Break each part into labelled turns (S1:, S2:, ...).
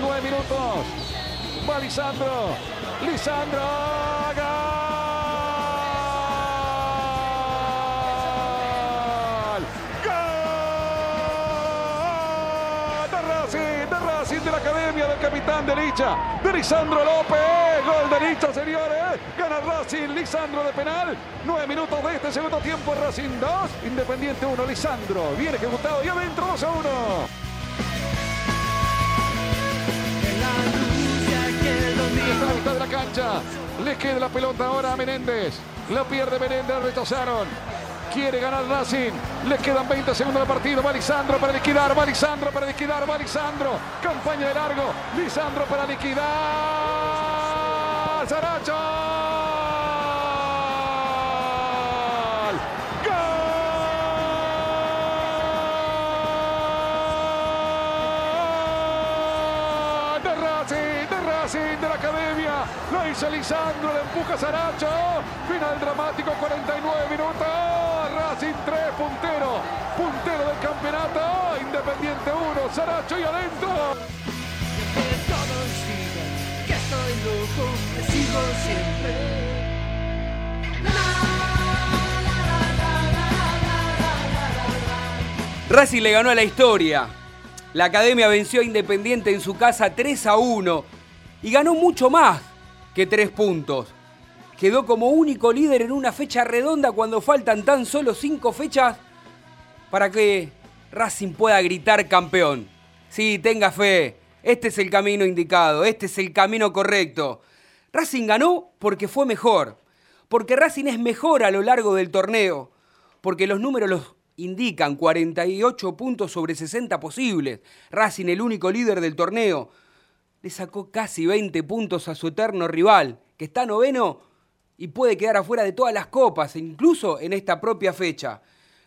S1: Nueve minutos. Va Lisandro. Lisandro. ¡Gol! ¡Gol! De Racing, de Racing, de la Academia del Capitán de Licha, de Lisandro López. Gol de Licha, señores. Gana Racing, Lisandro de penal. Nueve minutos de este segundo tiempo. Racing 2, Independiente 1. Lisandro viene ejecutado y adentro 2 a 1. Está la mitad de la cancha. Le queda la pelota ahora a Menéndez. La pierde Menéndez, rechazaron. Quiere ganar Racing. Le quedan 20 segundos de partido. Va Lisandro para liquidar. Va Lisandro para liquidar. Va Lisandro. Campaña de largo. Lisandro para liquidar. Saracho. Lo hizo Lisandro, le empuja Saracho. Final dramático, 49 minutos. Racing 3, puntero. Puntero del campeonato. Independiente 1, Saracho y adentro.
S2: Racing le ganó a la historia. La academia venció a Independiente en su casa 3 a 1 y ganó mucho más que 3 puntos. Quedó como único líder en una fecha redonda cuando faltan tan solo 5 fechas para que Racing pueda gritar campeón. Sí, tenga fe. Este es el camino indicado, este es el camino correcto. Racing ganó porque fue mejor, porque Racing es mejor a lo largo del torneo, porque los números los indican 48 puntos sobre 60 posibles. Racing, el único líder del torneo, le sacó casi 20 puntos a su eterno rival, que está noveno y puede quedar afuera de todas las copas, incluso en esta propia fecha.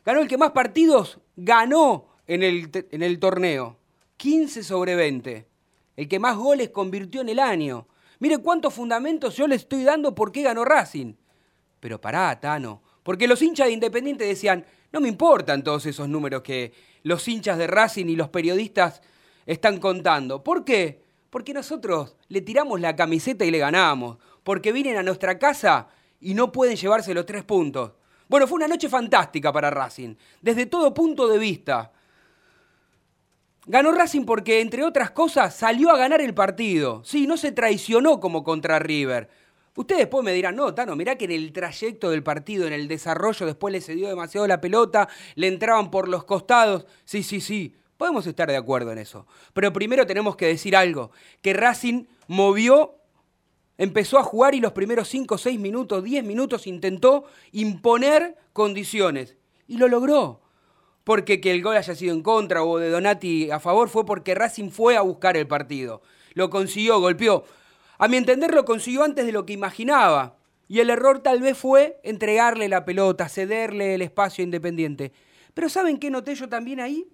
S2: Ganó el que más partidos ganó en el, en el torneo. 15 sobre 20. El que más goles convirtió en el año. Mire cuántos fundamentos yo le estoy dando por qué ganó Racing. Pero pará, Tano. Porque los hinchas de Independiente decían, no me importan todos esos números que los hinchas de Racing y los periodistas están contando. ¿Por qué? Porque nosotros le tiramos la camiseta y le ganamos. Porque vienen a nuestra casa y no pueden llevarse los tres puntos. Bueno, fue una noche fantástica para Racing, desde todo punto de vista. Ganó Racing porque, entre otras cosas, salió a ganar el partido. Sí, no se traicionó como contra River. Ustedes después me dirán, no, Tano, mirá que en el trayecto del partido, en el desarrollo, después le cedió demasiado la pelota, le entraban por los costados. Sí, sí, sí, podemos estar de acuerdo en eso. Pero primero tenemos que decir algo, que Racing movió, empezó a jugar y los primeros 5, 6 minutos, 10 minutos intentó imponer condiciones. Y lo logró. porque que el gol haya sido en contra o de Donati a favor, fue porque Racing fue a buscar el partido. Lo consiguió, golpeó. A mi entender lo consiguió antes de lo que imaginaba. Y el error tal vez fue entregarle la pelota, cederle el espacio Independiente. Pero ¿saben qué noté yo también ahí?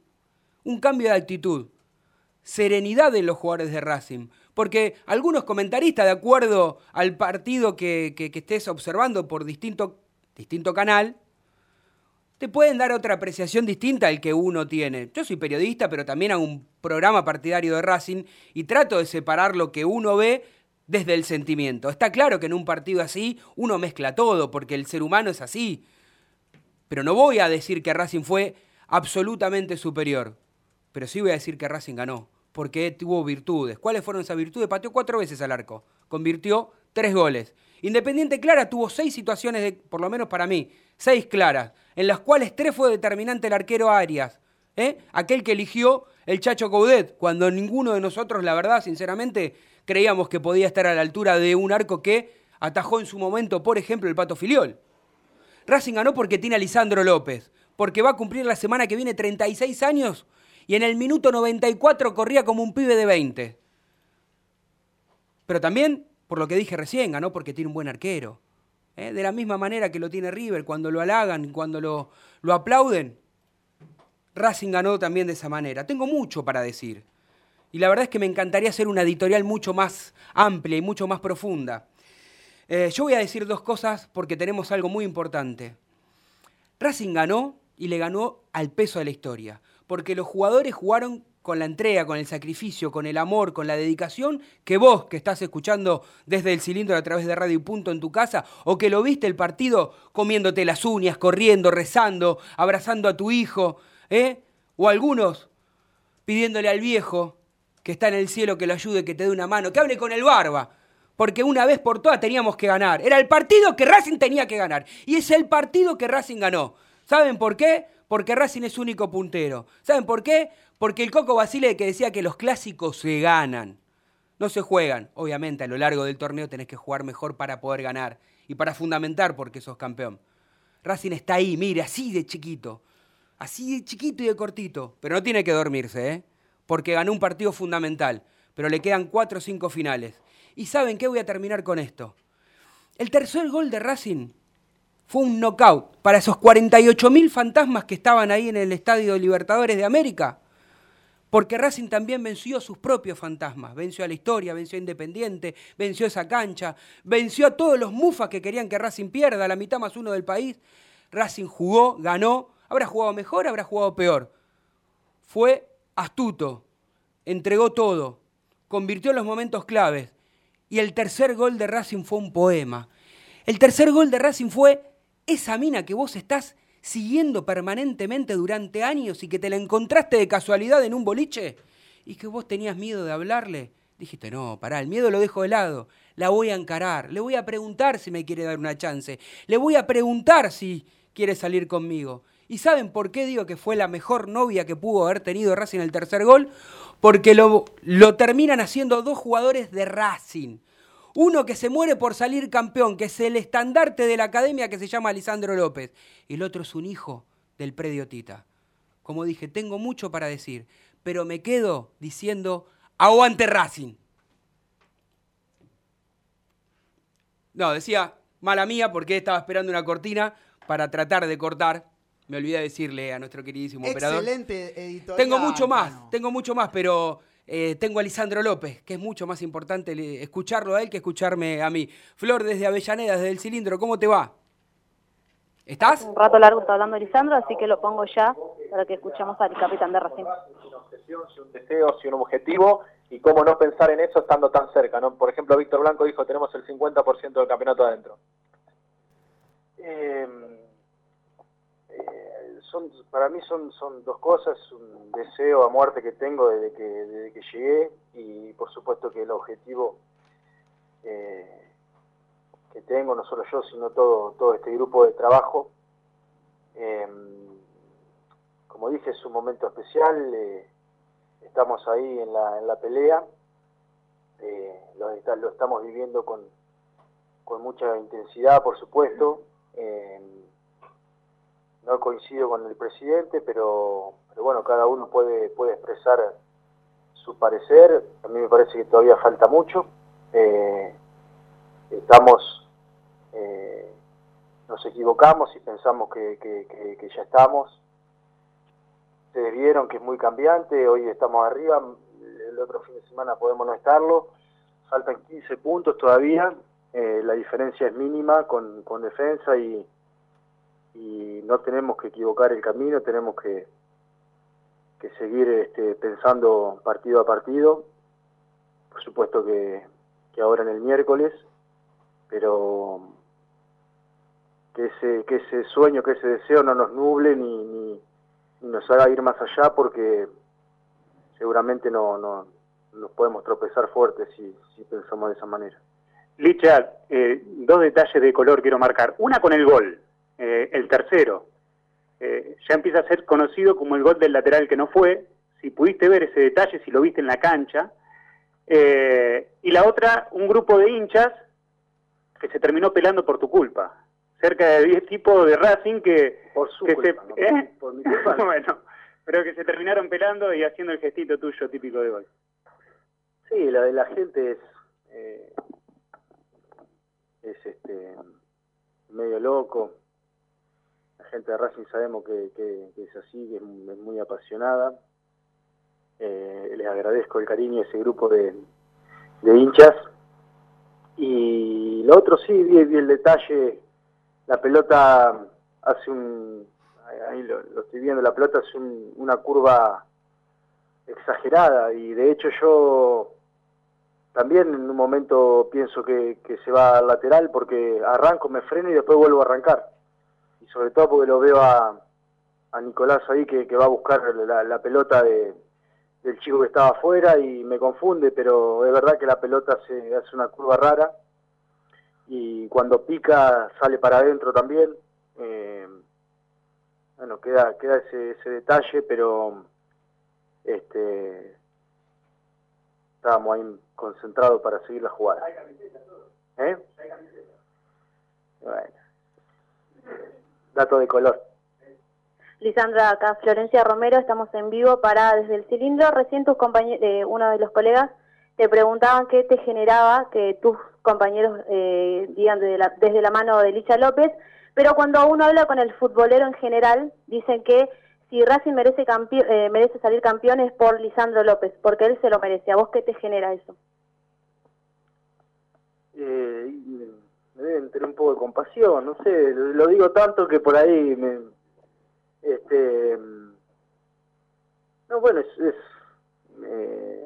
S2: Un cambio de actitud. Serenidad en los jugadores de Racing. Porque algunos comentaristas, de acuerdo al partido que, que, que estés observando por distinto, distinto canal, te pueden dar otra apreciación distinta al que uno tiene. Yo soy periodista, pero también hago un programa partidario de Racing y trato de separar lo que uno ve desde el sentimiento. Está claro que en un partido así uno mezcla todo, porque el ser humano es así. Pero no voy a decir que Racing fue absolutamente superior. Pero sí voy a decir que Racing ganó, porque tuvo virtudes. ¿Cuáles fueron esas virtudes? Pateó cuatro veces al arco, convirtió tres goles. Independiente Clara tuvo seis situaciones, de, por lo menos para mí, seis claras, en las cuales tres fue determinante el arquero Arias, ¿eh? aquel que eligió el Chacho Coudet, cuando ninguno de nosotros, la verdad, sinceramente, creíamos que podía estar a la altura de un arco que atajó en su momento, por ejemplo, el Pato Filiol. Racing ganó porque tiene a Lisandro López, porque va a cumplir la semana que viene 36 años y en el minuto 94 corría como un pibe de 20. Pero también, por lo que dije recién, ganó porque tiene un buen arquero. ¿eh? De la misma manera que lo tiene River, cuando lo halagan, cuando lo, lo aplauden, Racing ganó también de esa manera. Tengo mucho para decir. Y la verdad es que me encantaría hacer una editorial mucho más amplia y mucho más profunda. Eh, yo voy a decir dos cosas porque tenemos algo muy importante. Racing ganó y le ganó al peso de la historia, porque los jugadores jugaron con la entrega, con el sacrificio, con el amor, con la dedicación, que vos que estás escuchando desde el cilindro a través de Radio Punto en tu casa, o que lo viste el partido comiéndote las uñas, corriendo, rezando, abrazando a tu hijo, ¿eh? o algunos pidiéndole al viejo que está en el cielo que lo ayude, que te dé una mano, que hable con el barba, porque una vez por todas teníamos que ganar. Era el partido que Racing tenía que ganar, y es el partido que Racing ganó. ¿Saben por qué? Porque Racing es único puntero. ¿Saben por qué? Porque el Coco Basile que decía que los clásicos se ganan, no se juegan. Obviamente a lo largo del torneo tenés que jugar mejor para poder ganar y para fundamentar porque sos campeón. Racing está ahí, mire, así de chiquito. Así de chiquito y de cortito. Pero no tiene que dormirse, ¿eh? Porque ganó un partido fundamental. Pero le quedan cuatro o cinco finales. ¿Y saben qué? Voy a terminar con esto. El tercer gol de Racing fue un knockout para esos 48.000 fantasmas que estaban ahí en el Estadio Libertadores de América. Porque Racing también venció a sus propios fantasmas. Venció a la historia, venció a Independiente, venció esa cancha, venció a todos los mufas que querían que Racing pierda, la mitad más uno del país. Racing jugó, ganó. ¿Habrá jugado mejor? ¿Habrá jugado peor? Fue astuto, entregó todo, convirtió los momentos claves. Y el tercer gol de Racing fue un poema. El tercer gol de Racing fue esa mina que vos estás siguiendo permanentemente durante años y que te la encontraste de casualidad en un boliche y que vos tenías miedo de hablarle. Dijiste, no, pará, el miedo lo dejo de lado. La voy a encarar, le voy a preguntar si me quiere dar una chance, le voy a preguntar si quiere salir conmigo. ¿Y saben por qué digo que fue la mejor novia que pudo haber tenido Racing el tercer gol? Porque lo, lo terminan haciendo dos jugadores de Racing. Uno que se muere por salir campeón, que es el estandarte de la academia que se llama Lisandro López. Y el otro es un hijo del predio Tita. Como dije, tengo mucho para decir, pero me quedo diciendo, aguante Racing. No, decía, mala mía, porque estaba esperando una cortina para tratar de cortar me olvidé de decirle a nuestro queridísimo operador.
S3: Excelente editorial.
S2: Tengo mucho más,
S3: Cano.
S2: tengo mucho más, pero eh, tengo a Lisandro López, que es mucho más importante escucharlo a él que escucharme a mí. Flor desde Avellaneda, desde el cilindro, ¿cómo te va? ¿Estás?
S4: Un rato largo está hablando Lisandro, así que lo pongo ya para que escuchemos al capitán de Racing.
S5: una obsesión, si un deseo, si un objetivo, y cómo no pensar en eso estando tan cerca, ¿no? Por ejemplo, Víctor Blanco dijo, tenemos el 50% del campeonato adentro. Eh, son, para mí son, son dos cosas, un deseo a muerte que tengo desde que, desde que llegué, y por supuesto que el objetivo eh, que tengo, no solo yo, sino todo, todo este grupo de trabajo, eh, como dije, es un momento especial, eh, estamos ahí en la, en la pelea, eh, lo, lo estamos viviendo con, con mucha intensidad, por supuesto. No coincido con el presidente, pero, bueno, cada uno puede, puede expresar su parecer. A mí me parece que todavía falta mucho. Eh, estamos, eh, nos equivocamos y pensamos que ya estamos. Ustedes vieron que es muy cambiante, hoy estamos arriba, el otro fin de semana podemos no estarlo. Faltan 15 puntos todavía, eh, la diferencia es mínima con, con defensa y, y no tenemos que equivocar el camino, tenemos que, que seguir este, pensando partido a partido. Por supuesto que, ahora en el miércoles, pero que ese, que ese sueño, que ese deseo no nos nuble ni, ni, nos haga ir más allá porque seguramente no, no nos podemos tropezar fuerte si, si pensamos de esa manera.
S3: Licha, eh, dos detalles de color quiero marcar. Una con el gol, eh, el tercero. Eh, ya empieza a ser conocido como el gol del lateral que no fue. Si pudiste ver ese detalle, si lo viste en la cancha. Eh, y la otra, un grupo de hinchas que se terminó pelando por tu culpa. Cerca de 10 tipos de Racing que,
S5: Por su
S3: que
S5: culpa,
S3: se,
S5: no
S3: ¿eh?
S5: por- por mi culpa, no.
S3: bueno, pero que se terminaron pelando y haciendo el gestito tuyo típico de gol.
S5: Sí, la de la gente es eh, es este medio loco. Gente de Racing sabemos que, es así, que es, mu- es muy apasionada. Eh, les agradezco el cariño a ese grupo de, de hinchas. Y lo otro sí, vi, el detalle, la pelota hace un, ahí lo, lo estoy viendo, la pelota hace un- una curva exagerada y de hecho yo también en un momento pienso que, que se va al lateral porque arranco, me freno y después vuelvo a arrancar. Sobre todo porque lo veo a, a Nicolás ahí que, que va a buscar la, la pelota de, del chico que estaba afuera y me confunde, pero es verdad que la pelota se hace una curva rara y cuando pica sale para adentro también. Eh, bueno, queda, queda ese, ese detalle, pero este estábamos ahí concentrados para seguir la jugada. ¿Eh? Bueno. Dato de color.
S4: Lisandra, acá Florencia Romero, estamos en vivo para Desde el Cilindro. Recién tus compañeros, eh, uno de los colegas te preguntaban qué te generaba que tus compañeros eh, digan desde la, desde la mano de Licha López, pero cuando uno habla con el futbolero en general, dicen que si Racing merece, eh, merece salir campeón es por Lisandro López, porque él se lo merece. ¿A vos qué te genera eso?
S5: Eh, me deben tener un poco de compasión, no sé, lo, digo tanto que por ahí me... Este, no, bueno, es... es eh,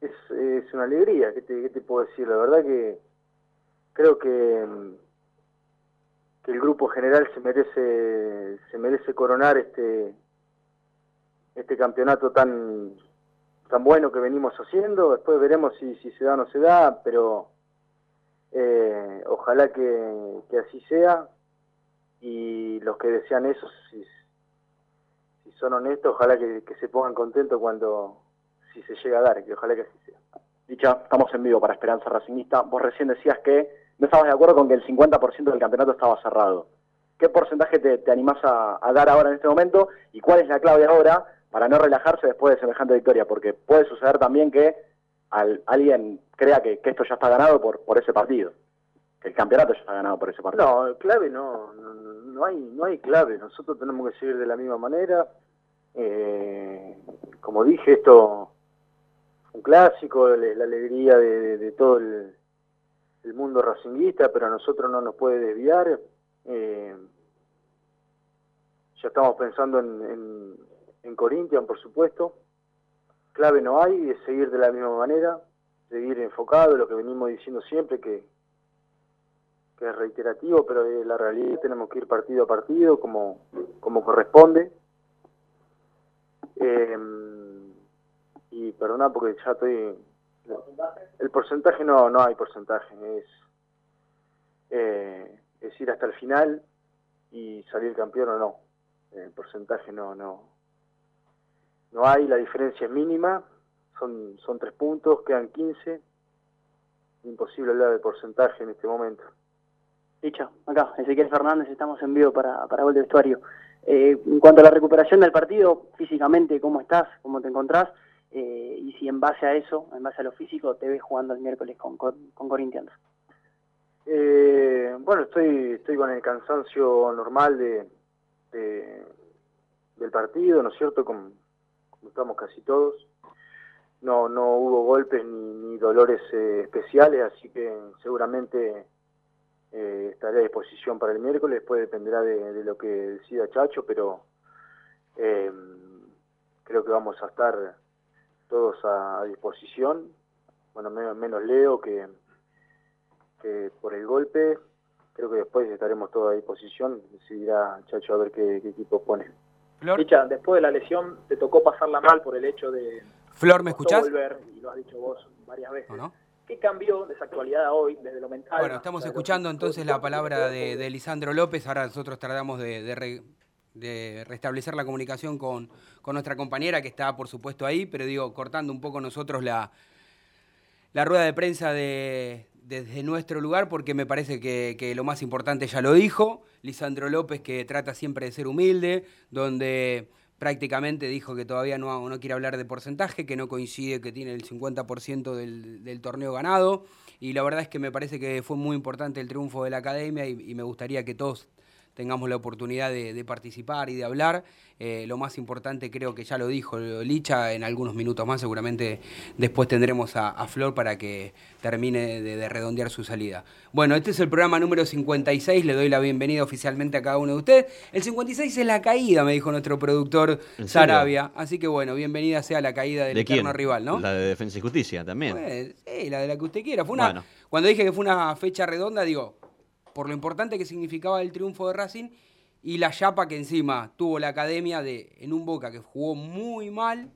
S5: es, una alegría, ¿qué te, qué te puedo decir? La verdad que creo que, que el grupo general se merece se merece coronar este este campeonato tan tan bueno que venimos haciendo. Después veremos si, si se da o no se da, pero eh, ojalá que, así sea. Y los que desean eso, si, si son honestos, ojalá que, que se pongan contentos cuando si se llega a dar, que ojalá que así sea.
S6: Dicha, estamos en vivo para Esperanza Racingista. Vos recién decías que no estabas de acuerdo con que el 50% del campeonato estaba cerrado. ¿Qué porcentaje te, te animás a, a dar ahora en este momento? ¿Y cuál es la clave ahora para no relajarse después de semejante victoria? Porque puede suceder también que al- alguien crea que, que esto ya está ganado por, por ese partido. Que el campeonato ya está ganado por ese partido.
S5: No, clave no, no, no hay, no hay clave. Nosotros tenemos que seguir de la misma manera. Eh, como dije, esto un clásico, le- la alegría de todo el, el mundo racinguista, pero a nosotros no nos puede desviar. Eh, ya estamos pensando en, en, en Corinthians, por supuesto. Clave no hay, es seguir de la misma manera, seguir enfocado, lo que venimos diciendo siempre, que, que es reiterativo, pero es la realidad tenemos que ir partido a partido como, como corresponde. Eh, y perdona porque ya estoy... El porcentaje no, no hay porcentaje, es, eh, es ir hasta el final y salir campeón o no. El porcentaje no, no, no hay, la diferencia es mínima, son, son tres puntos, quedan 15, imposible hablar de porcentaje en este momento.
S7: Licha, acá, Ezequiel Fernández, estamos en vivo para, para Gol de Vestuario. Eh, en cuanto a la recuperación del partido, físicamente, ¿cómo estás? ¿Cómo te encontrás? Eh, y si en base a eso, en base a lo físico, te ves jugando el miércoles con, con, con Corinthians.
S5: Eh, bueno, estoy, estoy con el cansancio normal de, de- del partido, ¿no es cierto? Como, como estamos casi todos. No, no hubo golpes ni, ni dolores eh, especiales, así que seguramente eh, estaré a disposición para el miércoles. Después dependerá de, lo que decida Chacho, pero eh, creo que vamos a estar todos a, a disposición. Bueno, menos, menos Leo que, que por el golpe. Creo que después estaremos todos a disposición. Decidirá Chacho a ver qué, qué equipo pone.
S2: Flor,
S8: Licha, después de la lesión te tocó pasarla mal por el hecho de
S2: Flor, ¿me escuchás?
S8: volver, y lo has dicho vos varias veces.
S2: ¿O no?
S8: ¿Qué cambió de esa actualidad a hoy, desde lo mental?
S2: Bueno, estamos escuchando entonces la palabra de, de Lisandro López. Ahora nosotros tratamos de, de re- de restablecer la comunicación con, con nuestra compañera que está, por supuesto, ahí, pero digo, cortando un poco nosotros la, la rueda de prensa de, desde nuestro lugar, porque me parece que, lo más importante ya lo dijo. Lisandro López, que trata siempre de ser humilde, donde prácticamente dijo que todavía no, quiere hablar de porcentaje, que no coincide que tiene el 50% del, del torneo ganado. Y la verdad es que me parece que fue muy importante el triunfo de la academia y me gustaría que todos tengamos la oportunidad de, de participar y de hablar. Eh, lo más importante creo que ya lo dijo Licha en algunos minutos más, seguramente después tendremos a, a Flor para que termine de, de redondear su salida. Bueno, este es el programa número 56, le doy la bienvenida oficialmente a cada uno de ustedes. El 56 es la caída, me dijo nuestro productor. Sarabia, así que bueno, bienvenida sea la caída del
S9: ¿De quién?
S2: eterno rival, ¿no?
S9: La de Defensa y Justicia también.
S2: Pues, sí, la de la que usted quiera. Fue una,
S9: Bueno.
S2: Cuando dije que fue una fecha redonda, digo, por lo importante que significaba el triunfo de Racing y la chapa que encima tuvo la academia de en un Boca que jugó muy mal,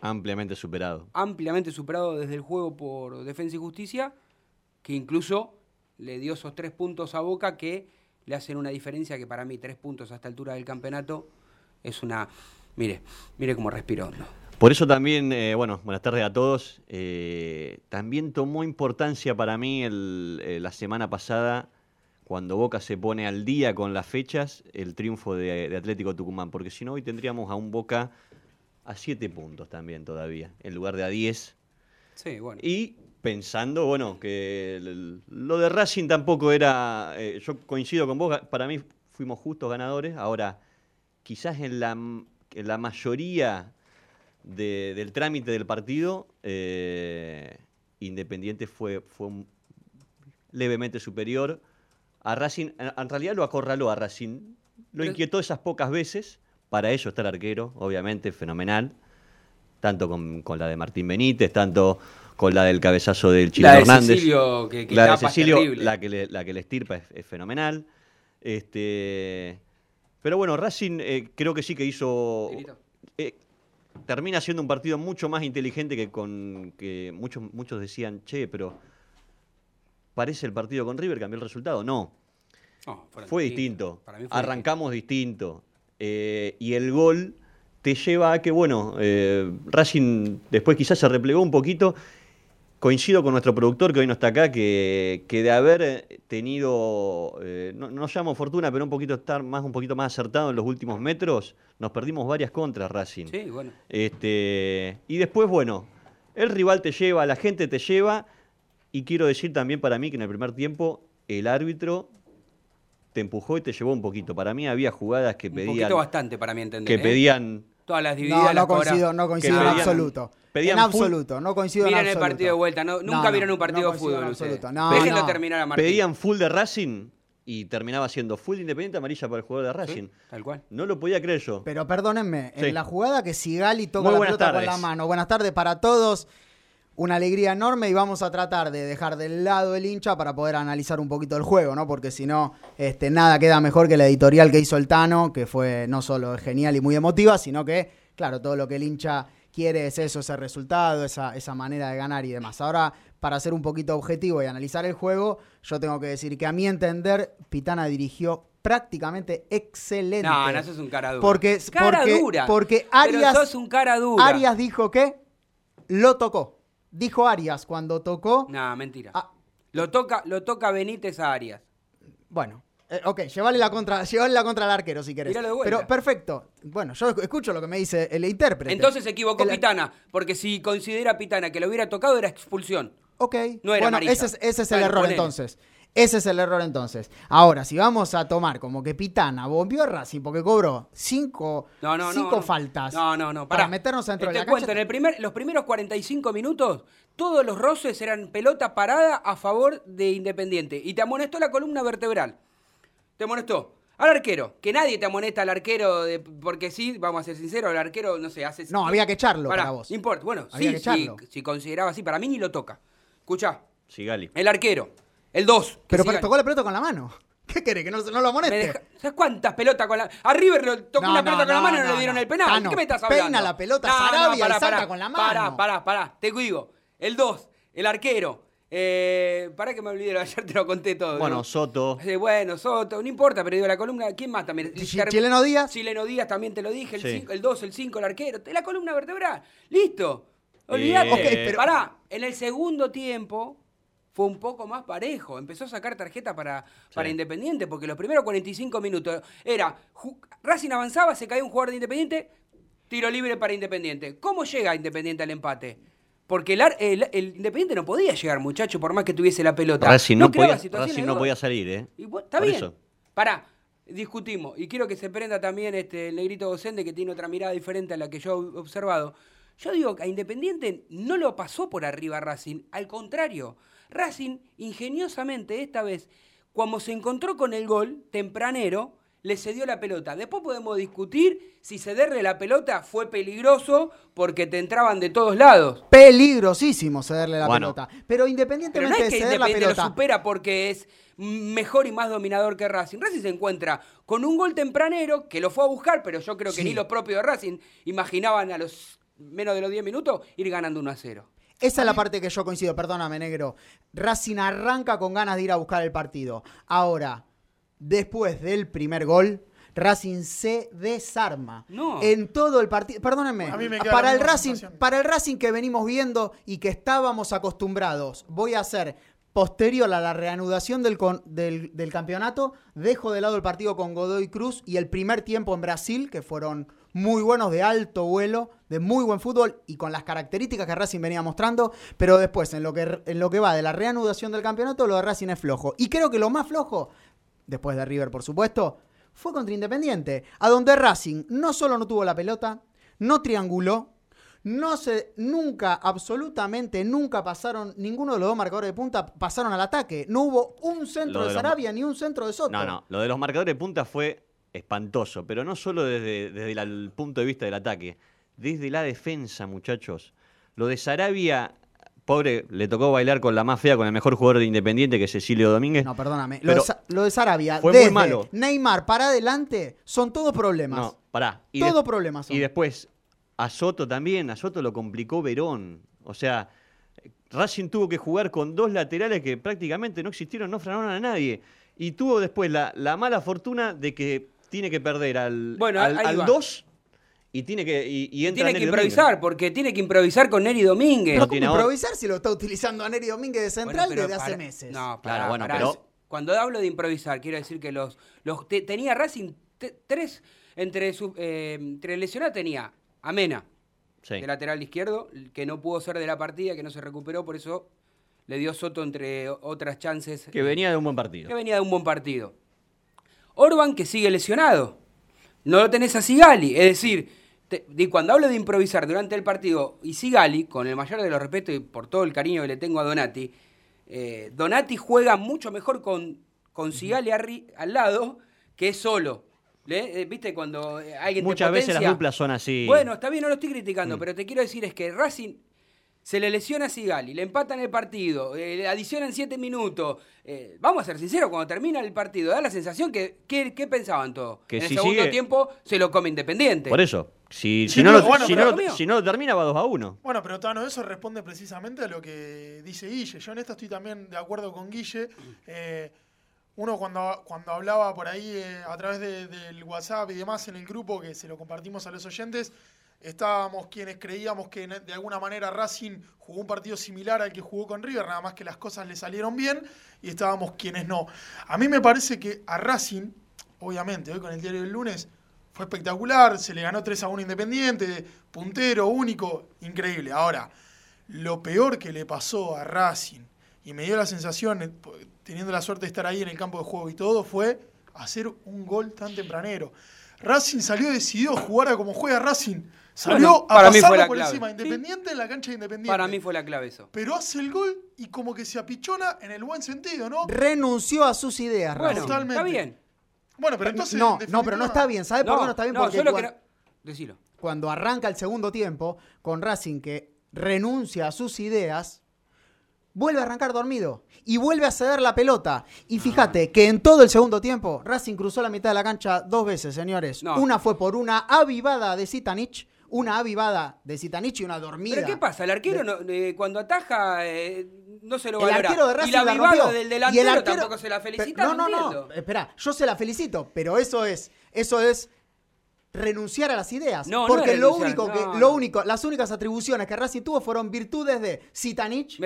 S9: Ampliamente superado.
S2: ampliamente superado desde el juego por Defensa y Justicia, que incluso le dio esos tres puntos a Boca que le hacen una diferencia que para mí tres puntos a esta altura del campeonato es una... Mire, mire cómo respiro hondo.
S9: Por eso también, eh, bueno, buenas tardes a todos. Eh, también tomó importancia para mí el- eh, la semana pasada, cuando Boca se pone al día con las fechas, el triunfo de, de Atlético Tucumán, porque si no hoy tendríamos a un Boca a siete puntos también todavía, en lugar de a 10.
S2: Sí, bueno.
S9: Y pensando, bueno, que el- lo de Racing tampoco era, eh, yo coincido con vos, para mí fuimos justos ganadores, ahora quizás en la, en la mayoría de- del trámite del partido, eh, Independiente fue, levemente superior a Racing, en, realidad lo acorraló a Racing, lo inquietó esas pocas veces, para ello está el arquero, obviamente, fenomenal, tanto con, con la de Martín Benítez, tanto con la del cabezazo del Chile
S2: La de
S9: Hernández.
S2: Cecilio, que- que
S9: la de Cecilio, la que le, la que le estirpa es, es fenomenal. Este, pero bueno, Racing eh, creo que sí que hizo. Eh, termina siendo un partido mucho más inteligente que con que muchos muchos decían, che, pero parece el partido con River, cambió el resultado. No, fue distinto.
S2: Fue
S9: Arrancamos distinto. Eh, y el gol te lleva a que, bueno, eh, Racing después quizás se replegó un poquito. Coincido con nuestro productor que hoy no está acá, que, que de haber tenido, eh, no, no llamo fortuna, pero un poquito estar más, un poquito más acertado en los últimos metros, nos perdimos varias contras Racing.
S2: Sí, bueno.
S9: Este, y después, bueno, el rival te lleva, la gente te lleva, y quiero decir también para mí que en el primer tiempo el árbitro te empujó y te llevó un poquito. Para mí había jugadas que
S2: Un
S9: pedían,
S2: poquito bastante para mi entender.
S9: que
S2: ¿eh?
S9: pedían,
S2: Todas las divididas.
S10: No, no coincido, no coincido en
S9: pedían-
S10: absoluto.
S9: pedían
S10: en absoluto, no coincido
S2: Miren
S10: en
S2: el
S10: absoluto.
S2: partido de vuelta. No, nunca
S10: no,
S2: vieron un partido de
S10: en
S2: fútbol. ustedes.
S10: absoluto. No,
S2: Déjenlo
S10: no.
S2: terminar a Martín.
S9: pedían full de Racing y terminaba siendo full de Independiente amarilla para el jugador de Racing.
S2: Sí, tal cual.
S9: No lo podía creer yo.
S10: Pero perdónenme,
S9: Sí.
S10: en la jugada que Sigali toca la
S9: buenas
S10: pelota con
S9: tardes.
S10: la mano. Buenas tardes para todos. Una alegría enorme y vamos a tratar de dejar del lado el hincha para poder analizar un poquito el juego, ¿no? Porque si no, este, nada queda mejor que la editorial que hizo el Tano, que fue no solo genial y muy emotiva, sino que, claro, todo lo que el hincha quiere es eso, ese resultado, esa, esa manera de ganar y demás. Ahora, para ser un poquito objetivo y analizar el juego, yo tengo que decir que a mi entender, Pitana dirigió prácticamente excelente.
S2: No, no, sos un cara dura.
S10: Porque,
S2: cara
S10: porque,
S2: dura.
S10: porque
S2: Pero
S10: Arias,
S2: sos un cara dura.
S10: Arias dijo que lo tocó. Dijo Arias cuando tocó.
S2: No, mentira.
S10: Ah.
S2: Lo toca, lo toca Benítez a Arias.
S10: Bueno, eh, ok, llevale la contra, llevale la contra al arquero si querés.
S2: De.
S10: Pero perfecto. Bueno, yo escucho lo que me dice el intérprete.
S2: Entonces se equivocó
S10: El-
S2: Pitana, porque si considera Pitana que lo hubiera tocado era expulsión.
S10: Ok.
S2: No era
S10: bueno,
S2: amarilla.
S10: ese es, ese es el
S2: Bueno,
S10: error
S2: ponele.
S10: entonces. Ese es el error entonces. Ahora, si vamos a tomar como que Pitana bombió a Racing porque cobró cinco,
S2: No, no, no,
S10: cinco
S2: no.
S10: faltas
S2: No, no, no.
S10: para
S2: pará.
S10: meternos dentro
S2: Te
S10: de la
S2: cuento,
S10: cancha.
S2: en el primer, los primeros 45 minutos, todos los roces eran pelota parada a favor de Independiente. Y te amonestó la columna vertebral. Te amonestó. Al arquero, que nadie te amonesta al arquero, de- porque sí, vamos a ser sinceros, el arquero, no sé, hace...
S10: No, había que echarlo para vos.
S2: No importa, bueno,
S10: Había
S2: sí,
S10: que
S2: sí,
S10: echarlo.
S2: si consideraba así, para mí ni lo toca. Escuchá,
S9: Sigali.
S2: el arquero, el 2.
S10: Pero, pero tocó la pelota con la mano. ¿Qué querés? ¿Que no, no lo amoneste?
S2: ¿Sabes cuántas pelotas con la.? A River le tocó
S10: No,
S2: una
S10: no,
S2: pelota con la
S10: no,
S2: mano y no,
S10: no,
S2: le dieron el penal.
S10: Tano,
S2: ¿Qué me estás
S10: peina
S2: hablando?
S10: la pelota Sarabia y salta con la mano.
S2: Pará, pará, pará. Te digo. El 2, el arquero. Eh, pará que me olvidé, ayer te lo conté todo.
S9: Bueno,
S2: ¿no?
S9: Soto.
S2: Eh, bueno, Soto, no importa, pero digo, la columna, ¿quién más también?
S10: Chi- Chileno Díaz.
S2: Chileno Díaz también te lo dije, el
S9: Sí.
S2: 5, el 2, el 5, el arquero, la columna vertebral. Listo. Olvídate.
S9: Pero-
S2: Pará, en el segundo tiempo fue un poco más parejo. Empezó a sacar tarjeta para, para Independiente, porque los primeros 45 minutos era Racing avanzaba, se caía un jugador de Independiente, tiro libre para Independiente. ¿Cómo llega Independiente al empate? Porque el, ar- el- el Independiente no podía llegar, muchacho, por más que tuviese la pelota.
S9: Racing no, podía, Racing no podía salir, ¿eh?
S2: Y está
S9: Por
S2: bien.
S9: eso.
S2: Pará, discutimos. Y quiero que se prenda también este, el negrito docente que tiene otra mirada diferente a la que yo he observado. Yo digo que a Independiente no lo pasó por arriba Racing, al contrario. Racing, ingeniosamente, esta vez, cuando se encontró con el gol tempranero, le cedió la pelota. Después podemos discutir si cederle la pelota fue peligroso porque te entraban de todos lados.
S10: Peligrosísimo cederle la
S9: Bueno.
S10: pelota. Pero
S2: Pero no
S10: independientemente
S2: es que
S10: de ceder la
S2: Independiente lo
S10: pelota.
S2: supera porque es mejor y más dominador que Racing. Racing se encuentra con un gol tempranero que lo fue a buscar, pero yo creo que
S10: Sí.
S2: ni los propios de Racing imaginaban a los menos de los 10 minutos ir ganando 1 a 0.
S10: Esa es la parte que yo coincido, perdóname, negro. Racing arranca con ganas de ir a buscar el partido. Ahora, después del primer gol, Racing se desarma.
S2: No.
S10: En todo el partido. Perdónenme.
S11: A mí me queda
S10: Para el Racing, para el Racing que venimos viendo y que estábamos acostumbrados, voy a hacer posterior a la reanudación del, con- del, del campeonato, dejo de lado el partido con Godoy Cruz y el primer tiempo en Brasil, que fueron muy buenos, de alto vuelo, de muy buen fútbol y con las características que Racing venía mostrando, pero después, en lo que, en lo que va de la reanudación del campeonato, lo de Racing es flojo. Y creo que lo más flojo, después de River por supuesto, fue contra Independiente, a donde Racing no solo no tuvo la pelota, no trianguló, no se, nunca, absolutamente nunca pasaron, ninguno de los dos marcadores de punta pasaron al ataque. No hubo un centro
S9: Lo
S10: de
S9: de
S10: Sarabia ni un centro de Soto.
S9: No, no. Lo de los marcadores de punta fue espantoso, pero no solo desde, desde el punto de vista del ataque, desde la defensa, muchachos. Lo de Sarabia, pobre, le tocó bailar con la más fea, con el mejor jugador de Independiente, que es Cecilio Domínguez.
S10: No, perdóname. Lo, de, Sa- lo de Sarabia,
S9: fue muy malo.
S10: Neymar para adelante, son todos problemas.
S9: No, pará. Y
S10: Todo
S9: des-
S10: problemas son.
S9: Y después, a Soto también, a Soto lo complicó Verón. O sea, Racing tuvo que jugar con dos laterales que prácticamente no existieron, no frenaron a nadie. Y tuvo después la, la mala fortuna de que tiene que perder al,
S2: Bueno,
S9: al, al
S2: va.
S9: 2 y tiene que y, y entra
S2: Tiene que
S9: Domínguez.
S2: improvisar, porque tiene que improvisar con Neri Domínguez.
S10: Pero
S9: No
S10: ¿cómo
S9: tiene ahora-
S10: improvisar si lo está utilizando a Neri Domínguez de central
S2: Bueno, pero
S10: desde hace
S2: para-
S10: meses?
S2: No,
S9: Claro, bueno, pero-
S2: Cuando hablo de improvisar, quiero decir que los. los te- tenía Racing te- tres. Entre, su, eh, entre lesionados tenía a Mena,
S9: Sí.
S2: de lateral izquierdo, que no pudo ser de la partida, que no se recuperó, por eso le dio Soto entre otras chances.
S9: Que venía de un buen partido.
S2: que venía de un buen partido. Orban que sigue lesionado. No lo tenés a Sigali. Es decir, te- y cuando hablo de improvisar durante el partido, y Sigali, con el mayor de los respetos y por todo el cariño que le tengo a Donati, eh, Donati juega mucho mejor con, con Sigali al lado que solo. Eh, ¿Viste cuando eh, alguien te
S9: Muchas veces las
S2: potencia?
S9: duplas son así.
S2: Bueno, está bien, no lo estoy criticando,
S9: Mm.
S2: pero te quiero decir es que Racing se le lesiona a Sigali, le empatan el partido, eh, le adicionan siete minutos. Eh, vamos a ser sinceros, cuando termina el partido, da la sensación que, ¿qué, qué pensaban todos?
S9: Que
S2: en
S9: si
S2: el segundo
S9: sigue-
S2: tiempo se lo come Independiente.
S9: Por eso. Si,
S11: Sí,
S9: si no, lo,
S11: bueno,
S9: si, no, lo- si no lo termina, va 2 a 1.
S11: Bueno, pero Tano, eso responde precisamente a lo que dice Guille. Yo en esto estoy también de acuerdo con Guille. Eh, uno cuando, cuando hablaba por ahí eh, a través de- del WhatsApp y demás en el grupo, que se lo compartimos a los oyentes, estábamos quienes creíamos que de alguna manera Racing jugó un partido similar al que jugó con River, nada más que las cosas le salieron bien, y estábamos quienes no. A mí me parece que a Racing, obviamente, hoy con el diario del lunes, fue espectacular, se le ganó 3 a 1 Independiente, puntero, único, increíble. Ahora, lo peor que le pasó a Racing, y me dio la sensación, eh, teniendo la suerte de estar ahí en el campo de juego y todo, fue hacer un gol tan tempranero. Racing salió decidido a jugar a como juega Racing. Salió
S2: Bueno,
S11: a
S2: para mí fue
S11: pasarlo
S2: la
S11: por
S2: clave.
S11: encima,
S2: Sí.
S11: Independiente en la cancha de Independiente.
S2: Para mí fue la clave eso.
S11: Pero hace el gol y como que se apichona en el buen sentido, ¿no?
S10: Renunció a sus ideas,
S2: Bueno,
S10: Racing.
S11: Totalmente.
S2: está bien.
S11: Bueno, pero entonces.
S10: no,
S11: en
S10: no, pero no está bien. ¿Sabes por
S2: No,
S10: qué no está bien?
S2: no,
S10: Porque
S2: yo lo
S10: cuan-
S2: que no- Decilo.
S10: cuando arranca el segundo tiempo con Racing que renuncia a sus ideas, vuelve a arrancar dormido y vuelve a ceder la pelota. Y fíjate que en todo el segundo tiempo Racing cruzó la mitad de la cancha dos veces, señores.
S2: No.
S10: Una fue por una avivada de Zitanich, una avivada de Zitanich y una dormida.
S2: ¿Pero qué pasa? El arquero no- eh, cuando ataja eh, no se lo
S10: El
S2: valora.
S10: arquero de
S2: y
S10: Racing
S2: la
S10: la
S2: vivada
S10: rompió.
S2: del
S10: Y
S2: delantero
S10: el arquero-
S2: tampoco se la felicita.
S10: Pero- no, no, no. Espera, yo se la felicito, pero eso es, eso es renunciar a las ideas.
S2: No,
S10: porque lo único que,
S2: no.
S10: lo único, las únicas atribuciones que Racing tuvo fueron virtudes de Zitanich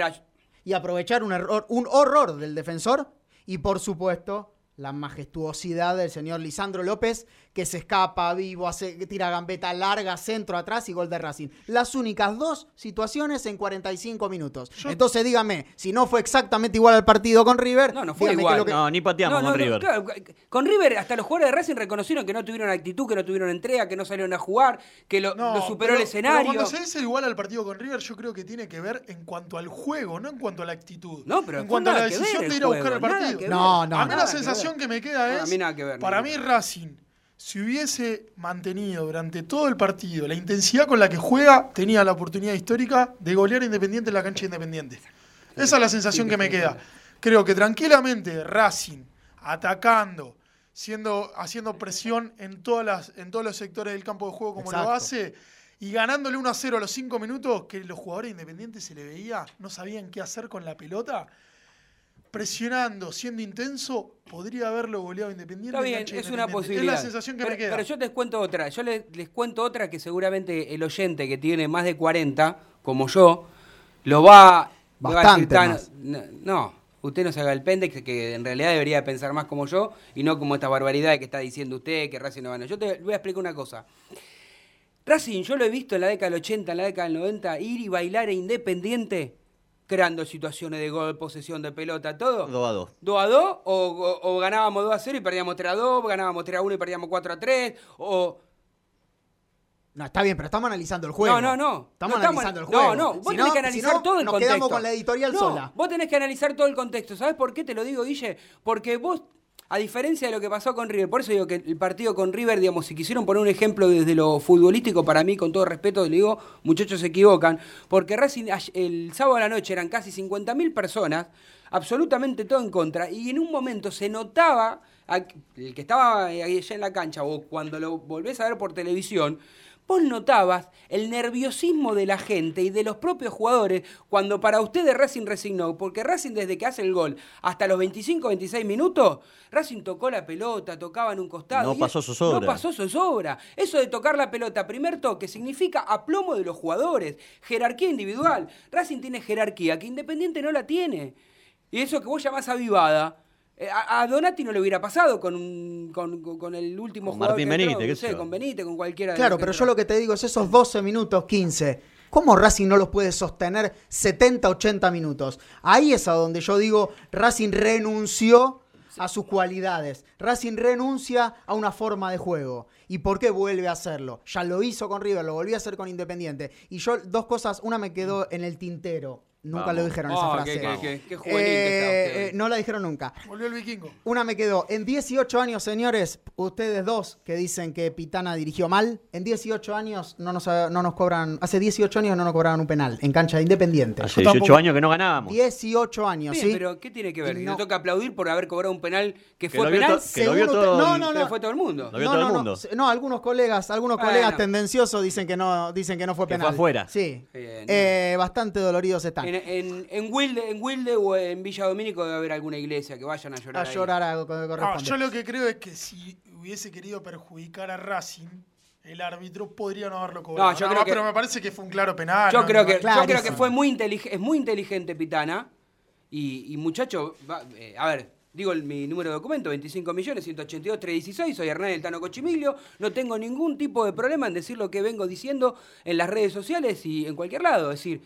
S10: y aprovechar un error, un horror del defensor y por supuesto la majestuosidad del señor Lisandro López que se escapa vivo, hace, tira gambeta larga, centro atrás y gol de Racing. Las únicas dos situaciones en 45 minutos. Entonces dígame, si no fue exactamente igual al partido con River,
S2: No, no fue igual.
S10: que-
S9: No, ni pateamos
S2: No,
S9: con
S2: no,
S9: River.
S2: claro, con River, hasta los jugadores de Racing reconocieron que no tuvieron actitud, que no tuvieron entrega, que no salieron a jugar, que lo,
S11: No,
S2: lo superó
S11: pero-
S2: el escenario.
S11: Pero cuando se dice igual al partido con River, yo creo que tiene que ver en cuanto al juego, no en cuanto a la actitud.
S2: No, pero
S11: en cuanto a la decisión de ir a buscar el partido.
S10: No, no,
S11: a mí
S10: no.
S11: la
S10: que
S11: sensación que, me queda
S2: No,
S11: es,
S2: a mí nada que ver,
S11: para mí
S2: ver.
S11: Racing, si hubiese mantenido durante todo el partido la intensidad con la que juega, tenía la oportunidad histórica de golear Independiente en la cancha de Independiente. Esa es la sensación que me queda. Creo que tranquilamente Racing, atacando, siendo, haciendo presión en, todas las, en todos los sectores del campo de juego como
S10: Exacto.
S11: lo hace, y ganándole 1 a 0 a los 5 minutos, que los jugadores independientes se le veía, no sabían qué hacer con la pelota, presionando, siendo intenso, podría haberlo goleado Independiente.
S2: Está
S11: en
S2: bien, es una posibilidad.
S11: Es la sensación que
S2: pero,
S11: me queda.
S2: pero yo les cuento otra. Yo les, les cuento otra que seguramente el oyente que tiene más de 40, como yo, lo va, va a decir
S10: Bastante
S2: tan-
S10: más.
S2: No, no, usted no se haga el pendex, que en realidad debería pensar más como yo y no como esta barbaridad que está diciendo usted, que Racing no gana. Yo te voy a explicar una cosa. Racing, yo lo he visto en la década del 80, en la década del 90, ir y bailar a Independiente, creando situaciones de gol, posesión de pelota, todo.
S9: 2 a 2.
S2: 2 a 2 o, o- o ganábamos 2 a 0 y perdíamos 3 a 2, ganábamos 3 a 1 y perdíamos 4 a 3, o...
S10: No, está bien, pero estamos analizando el juego.
S2: No, no, no.
S10: Estamos
S2: No
S10: analizando el
S2: no,
S10: juego.
S2: No, vos
S10: Si
S2: tenés
S10: no-
S2: que
S10: si
S2: analizar
S10: no,
S2: todo el
S10: nos
S2: contexto.
S10: quedamos con la editorial
S2: No,
S10: sola.
S2: Vos tenés que analizar todo el contexto. ¿Sabes por qué te lo digo, Guille? Porque vos, a diferencia de lo que pasó con River, por eso digo que el partido con River, digamos, si quisieron poner un ejemplo desde lo futbolístico, para mí, con todo respeto, le digo, muchachos se equivocan, porque Racing el sábado a la noche eran casi 50.000 personas, absolutamente todo en contra, y en un momento se notaba, el que estaba ahí allá en la cancha, o cuando lo volvés a ver por televisión, vos notabas el nerviosismo de la gente y de los propios jugadores cuando para ustedes Racing resignó, porque Racing desde que hace el gol hasta los 25, 26 minutos, Racing tocó la pelota, tocaba en un costado.
S9: No
S2: y
S9: pasó zozobra.
S2: No pasó zozobra. Eso de tocar la pelota, primer toque, significa aplomo de los jugadores, jerarquía individual. Racing tiene jerarquía que Independiente no la tiene. Y eso que vos llamás avivada. Eh, A, a Donati no le hubiera pasado con, un- con, el último
S9: Con
S2: jugador
S9: Martín
S2: que entró,
S9: Benítez,
S2: no
S9: qué sé
S2: con Benítez, con cualquiera de
S10: Claro, pero
S2: entró.
S10: yo lo que te digo es esos 12 minutos, 15. ¿Cómo Racing no los puede sostener 70, 80 minutos? Ahí es a donde yo digo, Racing renunció a sus cualidades. Racing renuncia a una forma de juego. ¿Y por qué vuelve a hacerlo? Ya lo hizo con River, lo volvió a hacer con Independiente. Y yo, dos cosas, una me quedó en el tintero. Nunca
S9: Vamos.
S10: lo dijeron esa
S2: Oh,
S10: frase.
S2: qué- qué- qué- qué juvenil que está
S10: Eh,
S2: usted.
S10: no la dijeron nunca.
S11: Volvió el vikingo.
S10: Una me quedó. En 18 años, señores, ustedes dos que dicen que Pitana dirigió mal, en 18 años no nos, no nos cobran, hace 18 años no nos cobraban un penal en cancha de Independiente.
S9: Hace 18 años que no ganábamos.
S10: 18 años,
S2: Bien,
S10: ¿sí?
S2: pero ¿qué tiene que ver?
S10: Y no-
S2: Le toca aplaudir por haber cobrado un penal que, fue
S9: lo vio
S2: penal.
S9: to- que lo vio
S10: Según
S9: todo
S10: usted- no,
S9: el-
S10: no,
S2: que
S10: no.
S2: fue todo el mundo.
S9: Lo vio
S10: no,
S9: todo el
S10: no,
S9: mundo.
S10: No, no, algunos colegas, algunos
S2: Bueno.
S10: colegas tendenciosos dicen que no, dicen que no fue
S9: Que fue
S10: penal.
S9: afuera.
S10: Sí.
S2: Bien.
S10: Eh, bastante doloridos están.
S2: En, en, en Wilde, en Wilde o en Villa Domínico debe haber alguna iglesia que vayan a llorar.
S10: A
S2: ahí.
S10: llorar algo que
S11: No,
S10: corresponde.
S11: yo lo que creo es que si hubiese querido perjudicar a Racing, el árbitro podría no haberlo cobrado.
S2: No, yo
S11: Nada
S2: creo
S11: más,
S2: que-
S11: pero me parece que fue un claro penal.
S2: Yo
S11: no,
S2: creo que, yo creo que fue muy inteligente, es muy inteligente Pitana. Y, y muchacho, va- eh, a ver, digo el- mi número de documento, 25 millones 182 316, soy Hernán El Tano Cochimilio, no tengo ningún tipo de problema en decir lo que vengo diciendo en las redes sociales y en cualquier lado. Es decir,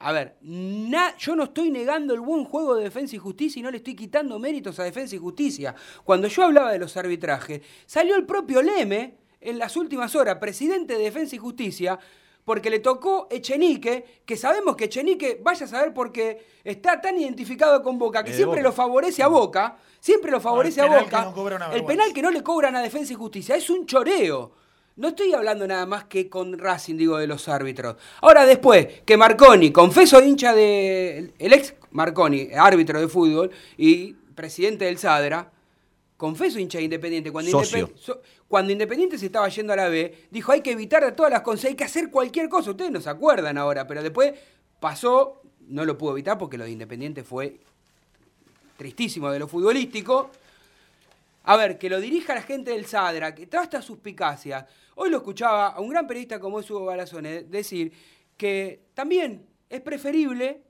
S2: a ver, na- yo no estoy negando el buen juego de defensa y justicia y no le estoy quitando méritos a defensa y justicia. Cuando yo hablaba de los arbitrajes, salió el propio Leme en las últimas horas, presidente de defensa y justicia, porque le tocó Echenique, que sabemos que Echenique, vaya a saber porque está tan identificado con Boca, que
S9: de
S2: siempre
S9: Boca.
S2: lo favorece a Boca, siempre lo favorece a Boca. el penal que no le cobran a defensa y justicia es un choreo. No estoy hablando nada más que con Racing, digo, de los árbitros. Ahora después, que Marconi, confeso hincha de... El ex Marconi, árbitro de fútbol y presidente del Sadra, confeso hincha de Independiente. Cuando,
S9: Socio.
S2: Indepen- so- cuando Independiente se estaba yendo a la B, dijo hay que evitar de todas las cosas, hay que hacer cualquier cosa. Ustedes no se acuerdan ahora, pero después pasó, no lo pudo evitar porque lo de Independiente fue tristísimo de lo futbolístico. A ver, que lo dirija la gente del Sadra, que toda esta suspicacia. Hoy lo escuchaba a un gran periodista como es Hugo Balazone decir que también es preferible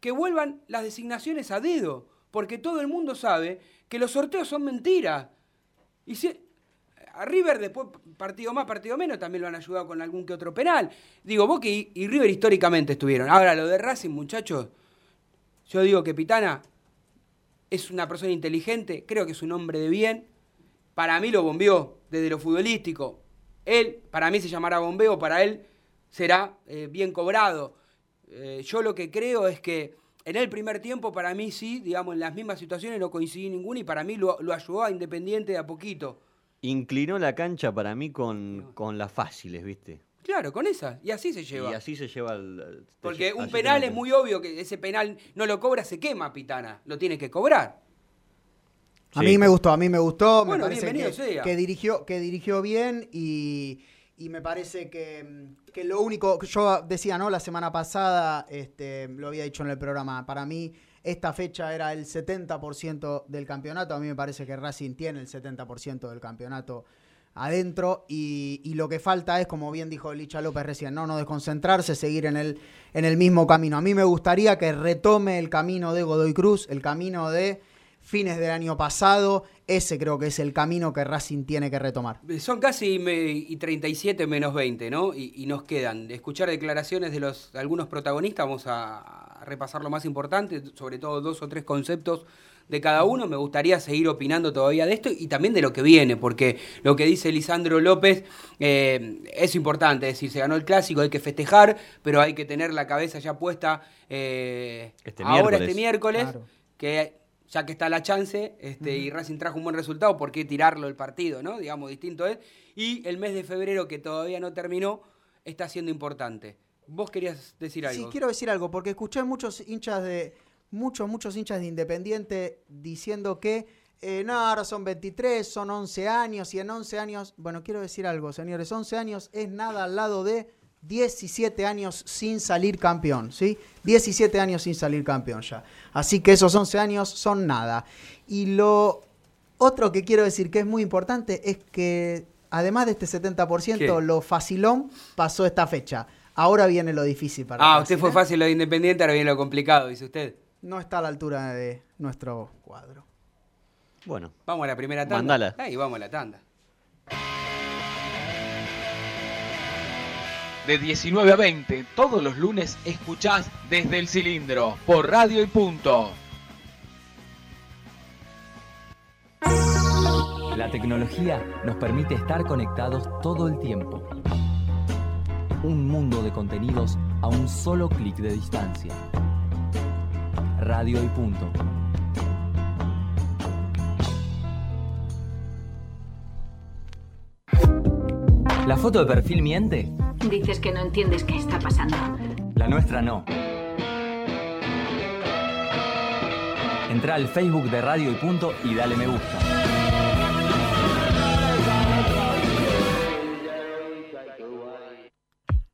S2: que vuelvan las designaciones a dedo, porque todo el mundo sabe que los sorteos son mentiras. Y si, a River después, partido más, partido menos, también lo han ayudado con algún que otro penal. Digo, Boca y, y River históricamente estuvieron. Ahora, lo de Racing, muchachos, yo digo que Pitana es una persona inteligente, creo que es un hombre de bien. Para mí lo bombeó desde lo futbolístico. Él, para mí se llamará bombeo, para él será eh, bien cobrado. Eh, yo lo que creo es que en el primer tiempo, para mí sí, digamos, en las mismas situaciones no coincidí ninguna y para mí lo, lo ayudó a Independiente de a poquito.
S9: Inclinó la cancha para mí con, con las fáciles, ¿viste?
S2: Claro, con esa. Y así se lleva.
S9: Y así se lleva el...
S2: Porque un penal es muy obvio que ese penal no lo cobra, se quema Pitana. Lo tiene que cobrar.
S10: A mí me gustó, a mí me gustó, me
S2: Bueno,
S10: parece
S2: bienvenido
S10: que,
S2: sea.
S10: que dirigió, que dirigió bien y, y me parece que, que lo único, que yo decía, ¿no? La semana pasada, este, lo había dicho en el programa, para mí esta fecha era el 70% del campeonato, a mí me parece que Racing tiene el 70% del campeonato adentro y, lo que falta es, como bien dijo Licha López recién, no, no desconcentrarse, seguir en el, en el mismo camino. A mí me gustaría que retome el camino de Godoy Cruz, el camino de fines del año pasado, ese creo que es el camino que Racing tiene que retomar.
S2: Son casi me- y 37 menos 20, ¿no? Y, y nos quedan escuchar declaraciones de los de algunos protagonistas. Vamos a repasar lo más importante, sobre todo dos o tres conceptos de cada uno. Me gustaría seguir opinando todavía de esto y también de lo que viene, porque lo que dice Lisandro López eh, es importante. Es decir, se ganó el clásico, hay que festejar, pero hay que tener la cabeza ya puesta eh,
S9: Este
S2: ahora
S9: miércoles.
S2: este miércoles.
S10: Claro.
S2: Que ya que está la chance este, y Racing trajo un buen resultado, ¿por qué tirarlo el partido? ¿no? Digamos, distinto es. Y el mes de febrero, que todavía no terminó, está siendo importante. ¿Vos querías decir algo?
S10: Sí, quiero decir algo, porque escuché muchos hinchas de, muchos, muchos hinchas de Independiente diciendo que eh, no, ahora son 23, son 11 años, y en 11 años, bueno, quiero decir algo, señores, 11 años es nada al lado de 17 años sin salir campeón, ¿sí? 17 años sin salir campeón ya. Así que esos 11 años son nada. Y lo otro que quiero decir que es muy importante es que, además de este 70%,
S2: ¿Qué?
S10: lo facilón pasó esta fecha. Ahora viene lo difícil para
S2: Ah, usted fue
S10: ¿eh?
S2: fácil lo de Independiente, ahora viene lo complicado, dice usted.
S10: No está a la altura de nuestro cuadro.
S9: Bueno,
S2: Vamos a la primera tanda.
S9: Mandala.
S2: Ahí vamos a la tanda.
S12: De 19 a 20, todos los lunes escuchás desde el cilindro, por radio y punto.
S13: La tecnología nos permite estar conectados todo el tiempo. Un mundo de contenidos a un solo clic de distancia. Radio y punto. ¿La foto de perfil miente?
S14: Dices que no entiendes qué está pasando.
S13: La nuestra no. Entra al Facebook de Radio y Punto y dale me gusta.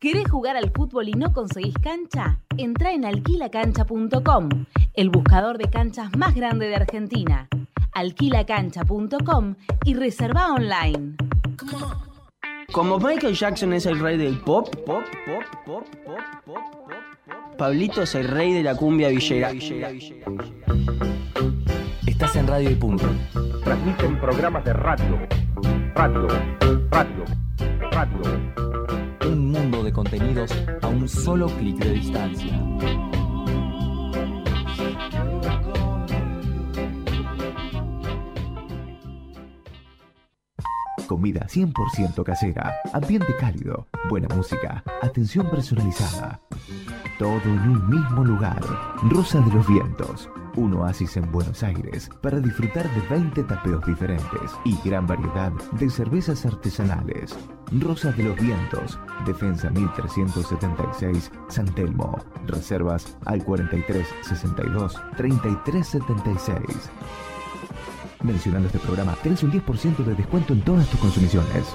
S15: ¿Querés jugar al fútbol y no conseguís cancha? Entra en alquilacancha.com, el buscador de canchas más grande de Argentina. Alquilacancha.com y reserva online.
S16: Como Michael Jackson es el rey del pop, pop, pop, pop, pop, pop, pop, Pablito es el rey de la cumbia villera.
S13: Estás en Radio y Punto.
S17: Transmiten programas de radio. Radio, radio, radio.
S13: Un mundo de contenidos a un solo clic de distancia.
S18: Comida 100% casera, ambiente cálido, buena música, atención personalizada. Todo en un mismo lugar. Rosa de los Vientos, un oasis en Buenos Aires para disfrutar de 20 tapeos diferentes y gran variedad de cervezas artesanales. Rosa de los Vientos, Defensa 1376, San Telmo. Reservas al 4362 3376. Mencionando este programa, tenés un 10% de descuento en todas tus consumiciones.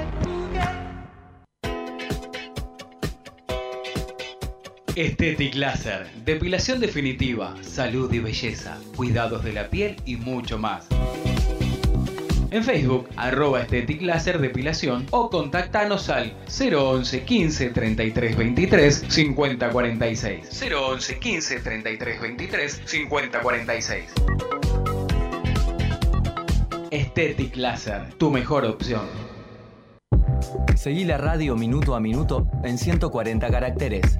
S12: Estetic Laser, depilación definitiva, salud y belleza, cuidados de la piel y mucho más. En Facebook, arroba Estetic Depilación o contactanos al 011 15 33 23 50 46. 011 15 33 23 50 46. Estetic Laser, tu mejor opción.
S13: Seguí la radio minuto a minuto en 140 caracteres.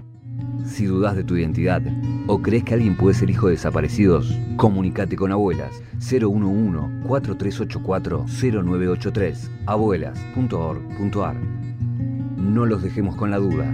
S19: Si dudas de tu identidad o crees que alguien puede ser hijo de desaparecidos, comunícate con Abuelas. 011-4384-0983 abuelas.org.ar No los dejemos con la duda.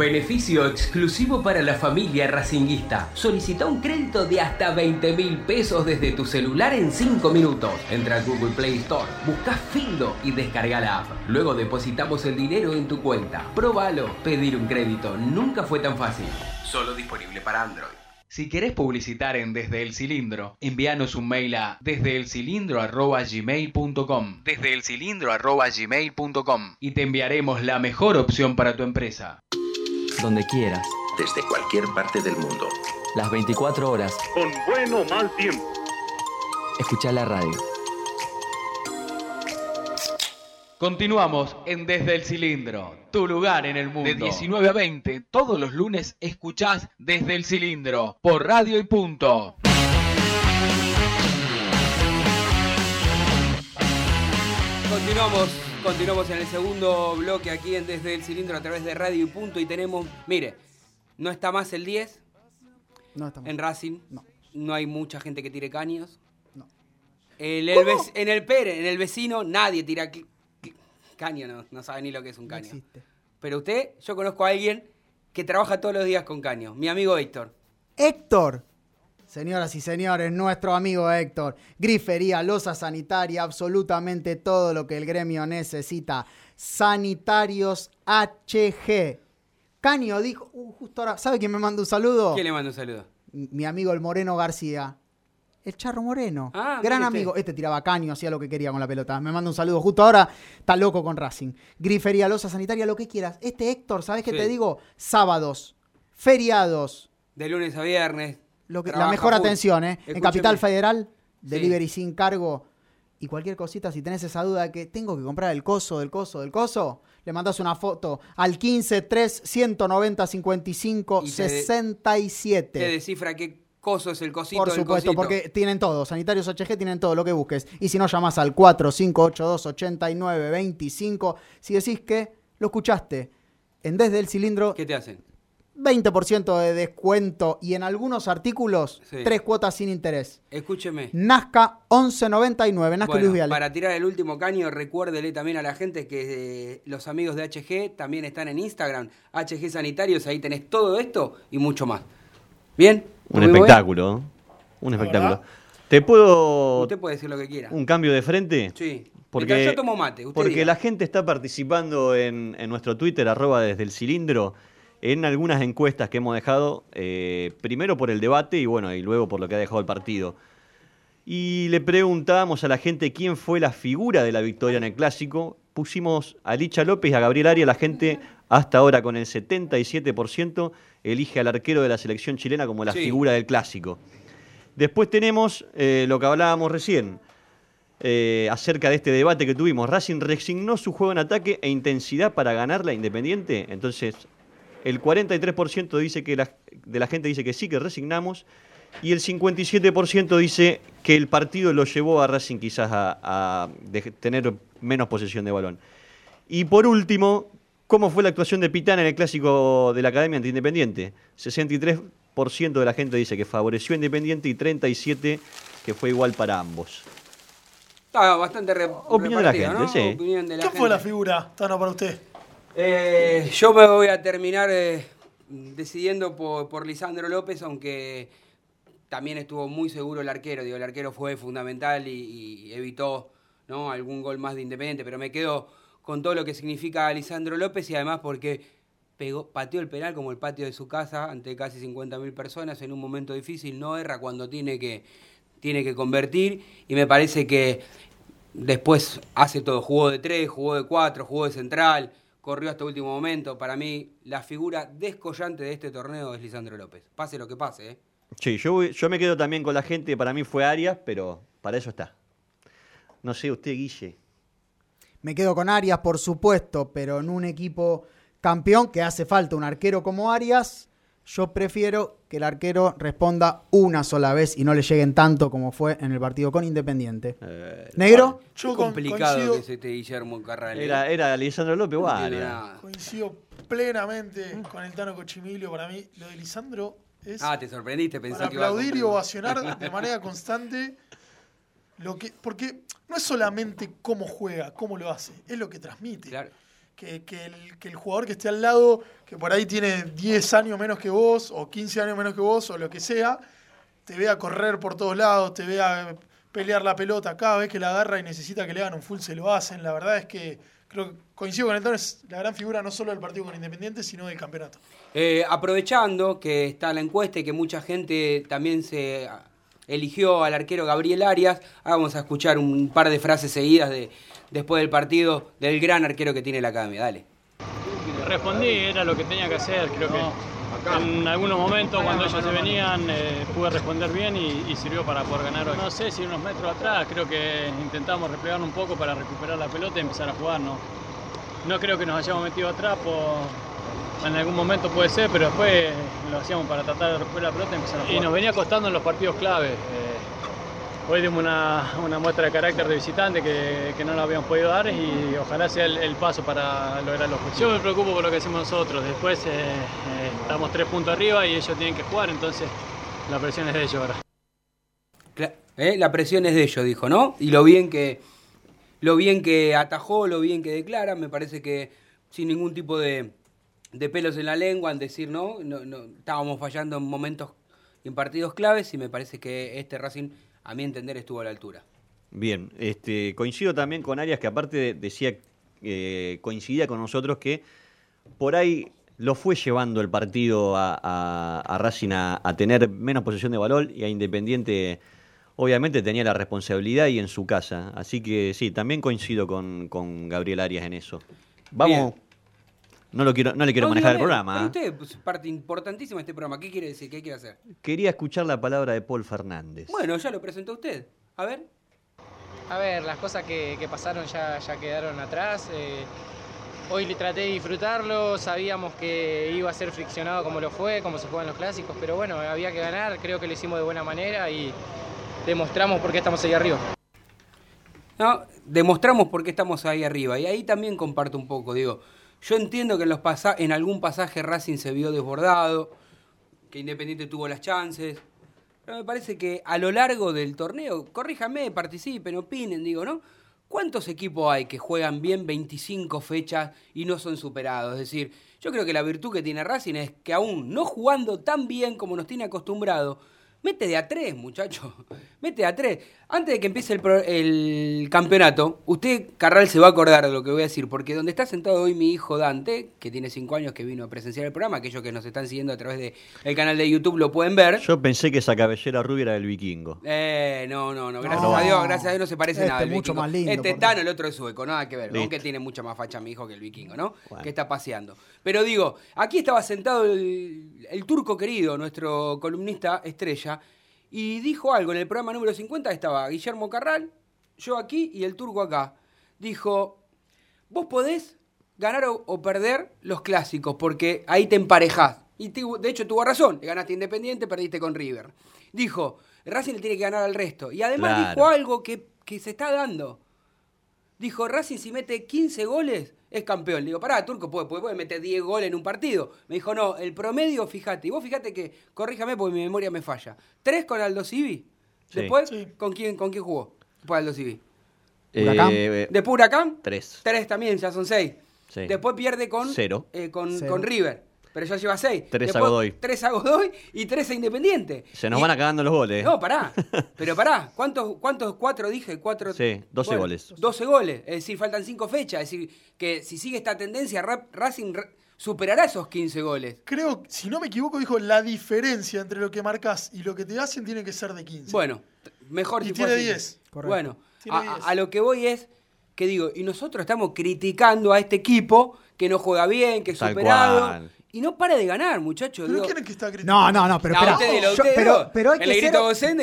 S2: Beneficio exclusivo para la familia racinguista. Solicita un crédito de hasta 20 mil pesos desde tu celular en 5 minutos. Entra a Google Play Store, busca Findo y descarga la app. Luego depositamos el dinero en tu cuenta. Próbalo. Pedir un crédito nunca fue tan fácil. Solo disponible para Android. Si querés publicitar en Desde el Cilindro, envíanos un mail a desdeelcilindro.gmail.com desdeelcilindro.gmail.com y te enviaremos la mejor opción para tu empresa.
S13: Donde quieras.
S20: Desde cualquier parte del mundo.
S13: Las 24 horas.
S20: Con buen o mal tiempo.
S13: Escucha la radio.
S12: Continuamos en Desde el Cilindro, tu lugar en el mundo. De 19 a 20, todos los lunes escuchás Desde el Cilindro, por radio y punto.
S2: Continuamos, continuamos en el segundo bloque aquí en Desde el Cilindro a través de Radio y Punto y tenemos, mire, no está más el 10
S10: No está más.
S2: en Racing,
S10: No.
S2: no hay mucha gente que tire caños.
S10: No.
S2: En el, en el Pere, en el vecino, nadie tira caño, no, no sabe ni lo que es un
S10: No
S2: caño.
S10: existe.
S2: Pero usted, yo conozco a alguien que trabaja todos los días con caño, mi amigo Héctor.
S10: Héctor. Señoras y señores, nuestro amigo Héctor. Grifería, losa sanitaria, absolutamente todo lo que el gremio necesita. Sanitarios HG. Caño dijo, uh, justo ahora, ¿sabe quién me manda un saludo?
S2: ¿Quién le manda un saludo?
S10: Mi amigo el Moreno García. El Charro Moreno.
S2: Ah,
S10: Gran amigo. Este tiraba caño, hacía lo que quería con la pelota. Me manda un saludo. Justo ahora está loco con Racing. Grifería, losa sanitaria, lo que quieras. Este Héctor, ¿sabes qué
S2: Sí.
S10: te digo? Sábados, feriados,
S2: De lunes a viernes.
S10: Lo que- la mejor
S2: full.
S10: atención, ¿eh? En. Capital Federal,
S2: Sí.
S10: delivery sin cargo. Y cualquier cosita, si tenés esa duda de que tengo que comprar el coso, del coso, del coso, le mandás una foto al 15 3 190 55
S2: Y te de-
S10: 67.
S2: Te descifra qué coso es el cosito
S10: Por supuesto,
S2: cosito.
S10: porque tienen todo. Sanitarios HG tienen todo lo que busques. Y si no, llamás al 4582-8925. Si decís que lo escuchaste en Desde el Cilindro,
S2: ¿Qué te hacen?
S10: 20% de descuento y en algunos artículos,
S2: Sí.
S10: tres cuotas sin interés.
S2: Escúcheme.
S10: Nazca 1199, Nazca
S2: Bueno,
S10: Luis Viale.
S2: para tirar el último caño, recuérdele también a la gente que eh, los amigos de HG también están en Instagram, HG Sanitarios, ahí tenés todo esto y mucho más. ¿Bien?
S9: Un espectáculo. Un espectáculo. ¿Te puedo
S2: Usted puede decir lo que quiera.
S9: un cambio de frente?
S2: Sí.
S9: Porque,
S2: yo tomo mate, usted
S9: porque
S2: diga.
S9: la gente está participando en, en nuestro Twitter, arroba desde el cilindro, en algunas encuestas que hemos dejado, eh, primero por el debate y bueno, y luego por lo que ha dejado el partido. Y le preguntábamos a la gente quién fue la figura de la victoria en el clásico. Pusimos a Licha López y a Gabriel Arias. La gente hasta ahora con el 77% elige al arquero de la selección chilena como la
S2: Sí.
S9: figura del clásico. Después tenemos eh, lo que hablábamos recién eh, acerca de este debate que tuvimos. Racing resignó su juego en ataque e intensidad para ganar la Independiente. Entonces, el 43% dice que la, de la gente dice que sí, que resignamos. Y el 57% dice que el partido lo llevó a Racing quizás a, a de- tener menos posesión de balón. Y por último, ¿cómo fue la actuación de Pitana en el clásico de la Academia ante Independiente? 63% de la gente dice que favoreció a Independiente y 37% que fue igual para ambos.
S2: Está bastante re-
S9: Opinión de la gente,
S2: ¿no?
S9: sí.
S2: Opinión de la
S11: ¿Qué fue la figura, Tano, para usted?
S2: Eh, yo me voy a terminar eh, decidiendo por, Lisandro López, aunque también estuvo muy seguro el arquero. Digo, el arquero fue fundamental y, evitó algún gol más de Independiente, pero me quedo con todo lo que significa Lisandro López y además porque pateó el penal como el patio de su casa ante casi 50.000 personas en un momento difícil, no erra cuando tiene que, tiene que convertir y me parece que después hace todo, jugó de tres, jugó de cuatro, jugó de central, corrió hasta último momento. Para mí, la figura descollante de este torneo es Lisandro López. Pase lo que pase, ¿eh?
S9: Sí, yo, yo me quedo también con la gente, para mí fue Arias, pero para eso está. No sé, usted, Guille.
S10: Me quedo con Arias, por supuesto, pero en un equipo campeón que hace falta un arquero como Arias, yo prefiero que el arquero responda una sola vez y no le lleguen tanto como fue en el partido con Independiente. ¿Negro?
S2: Qué complicado que es este Guillermo Carral. ¿eh?
S9: Era, era Lisandro López
S2: No.
S11: Coincido plenamente con el Tano Cochimilio. Para mí, lo de Lisandro es
S2: Ah, te sorprendiste, pensé
S11: para
S2: que iba a
S11: aplaudir y ovacionar de manera constante. Lo que, porque no es solamente cómo juega, cómo lo hace, es lo que transmite. Que, el, que el jugador que esté al lado, que por ahí tiene 10 años menos que vos, o 15 años menos que vos, o lo que sea, te vea correr por todos lados, te vea pelear la pelota cada vez que la agarra y necesita que le hagan un full, se lo hacen. La verdad es que creo que coincido con el Tano, es la gran figura no solo del partido con Independiente, sino del campeonato.
S2: Eh, aprovechando que está la encuesta y que mucha gente también se eligió al arquero Gabriel Arias, vamos a escuchar un par de frases seguidas de, después del partido del gran arquero que tiene la academia. Dale.
S21: Respondí, era lo que tenía que hacer. Creo que en algunos momentos cuando ellos se venían eh, pude responder bien y, y sirvió para poder ganar hoy. No sé si unos metros atrás, creo que intentamos replegarnos un poco para recuperar la pelota y empezar a jugar. No, no creo que nos hayamos metido atrás, por- en algún momento puede ser, pero después lo hacíamos para tratar de recuperar la pelota y empezar a jugar. Y nos venía costando en los partidos clave. Eh, Hoy dimos una, una muestra de carácter de visitante que, que no lo habíamos podido dar y ojalá sea el, el paso para lograr los objetivos. Yo me preocupo por lo que hacemos nosotros. Después eh, eh, estamos tres puntos arriba y ellos tienen que jugar, entonces la presión es de ellos ahora.
S2: ¿eh? La presión es de ellos, dijo, ¿no? Y lo bien que lo bien que atajó, lo bien que declara, me parece que sin ningún tipo de, de pelos en la lengua, en decir, ¿no? No, no, estábamos fallando en momentos y en partidos claves y me parece que este Racing, a mi entender, estuvo a la altura.
S9: Bien, este, coincido también con Arias que aparte de- decía, eh, coincidía con nosotros que por ahí lo fue llevando el partido a, a- a Racing a, a tener menos posesión de balón y a Independiente obviamente tenía la responsabilidad y en su casa. Así que sí, también coincido con, con Gabriel Arias en eso. Vamos, no, lo quiero, no le quiero
S2: No,
S9: manejar el programa. ¿eh?
S2: Usted, pues, parte importantísima de este programa. ¿Qué quiere decir? ¿Qué quiere hacer?
S9: Quería escuchar la palabra de Paul Fernández.
S2: Bueno, ya lo presentó usted. A ver.
S22: A ver, las cosas que, que pasaron ya, ya quedaron atrás. eh, hoy le traté de disfrutarlo, sabíamos que iba a ser friccionado como lo fue, como se juegan los clásicos, pero bueno, había que ganar, creo que lo hicimos de buena manera y demostramos por qué estamos ahí arriba.
S2: ¿no? Demostramos por qué estamos ahí arriba. Y ahí también comparto un poco, digo, yo entiendo que en, los en algún pasaje Racing se vio desbordado, que Independiente tuvo las chances, pero me parece que a lo largo del torneo, corríjame, participen, opinen, digo, ¿no? ¿Cuántos equipos hay que juegan bien 25 fechas y no son superados? Es decir, yo creo que la virtud que tiene Racing es que aún no jugando tan bien como nos tiene acostumbrado, mete de a tres, muchachos. Mete de a tres. Antes de que empiece el, pro- el campeonato, usted, Carral, se va a acordar de lo que voy a decir, porque donde está sentado hoy mi hijo Dante, que tiene cinco años que vino a presenciar el programa, aquellos que nos están siguiendo a través del canal de YouTube lo pueden ver.
S9: Yo pensé que esa cabellera rubia era del vikingo.
S2: Eh, no, no, no, gracias
S9: No.
S2: a Dios, gracias a Dios no se parece
S10: Este
S2: nada. al
S10: mucho
S2: vikingo.
S10: más lindo,
S2: Este
S10: por
S2: Tano, el otro es sueco, nada que ver. Aunque tiene mucha más facha mi hijo que el vikingo, ¿no? Que está paseando. Pero digo, aquí estaba sentado el, el turco querido, nuestro columnista estrella, y dijo algo en el programa número 50, estaba Guillermo Carral, yo aquí y el turco acá. Dijo, vos podés ganar o, o perder los clásicos, porque ahí te emparejás. Y de hecho tuvo razón, ganaste Independiente, perdiste con River. Dijo, Racing le tiene que ganar al resto. Y además
S9: Claro.
S2: dijo algo que, que se está dando. Dijo, Racing si mete 15 goles es campeón. Le digo, pará, Turco, puede, puede, puede meter 10 goles en un partido. Me dijo, no, el promedio, fíjate. Y vos fíjate que, corríjame porque mi memoria me falla. ¿Tres con Aldo Civi?
S9: Sí.
S2: Después, ¿con, quién, ¿con quién jugó? Después Aldo Civi.
S9: ¿Huracán? Eh,
S2: Después Huracán,
S9: Tres.
S2: tres también, ya son seis.
S9: Sí.
S2: Después pierde con,
S9: Cero.
S2: eh, con,
S9: Cero.
S2: con River. Pero ya lleva seis.
S9: Tres a Godoy.
S2: Tres a Godoy y tres a Independiente.
S9: Se nos
S2: Y-
S9: van acabando los goles.
S2: No, pará. Pero pará. ¿Cuántos, cuántos cuatro dije? Cuatro.
S9: Sí, 12
S2: Bueno,
S9: goles.
S2: 12 goles. Es decir, faltan cinco fechas. Es decir, que si sigue esta tendencia, Ra- Racing ra- superará esos 15 goles.
S11: Creo, si no me equivoco, dijo la diferencia entre lo que marcas y lo que te hacen tiene que ser de 15.
S2: Bueno, mejor
S11: Y
S2: si
S11: tiene
S2: fuese-
S11: 10.
S2: Bueno,
S11: Tiene
S2: a, a-
S11: 10.
S2: a lo que voy es que digo, y nosotros estamos criticando a este equipo que no juega bien, que es
S9: Tal
S2: superado.
S9: cual.
S2: Y no para de ganar, muchachos.
S11: ¿Pero
S2: digo-
S11: quién es que está criticando?
S10: No, no, no, pero
S2: No,
S10: espera. Yo- pero, pero hay
S2: El
S10: que ser...
S2: y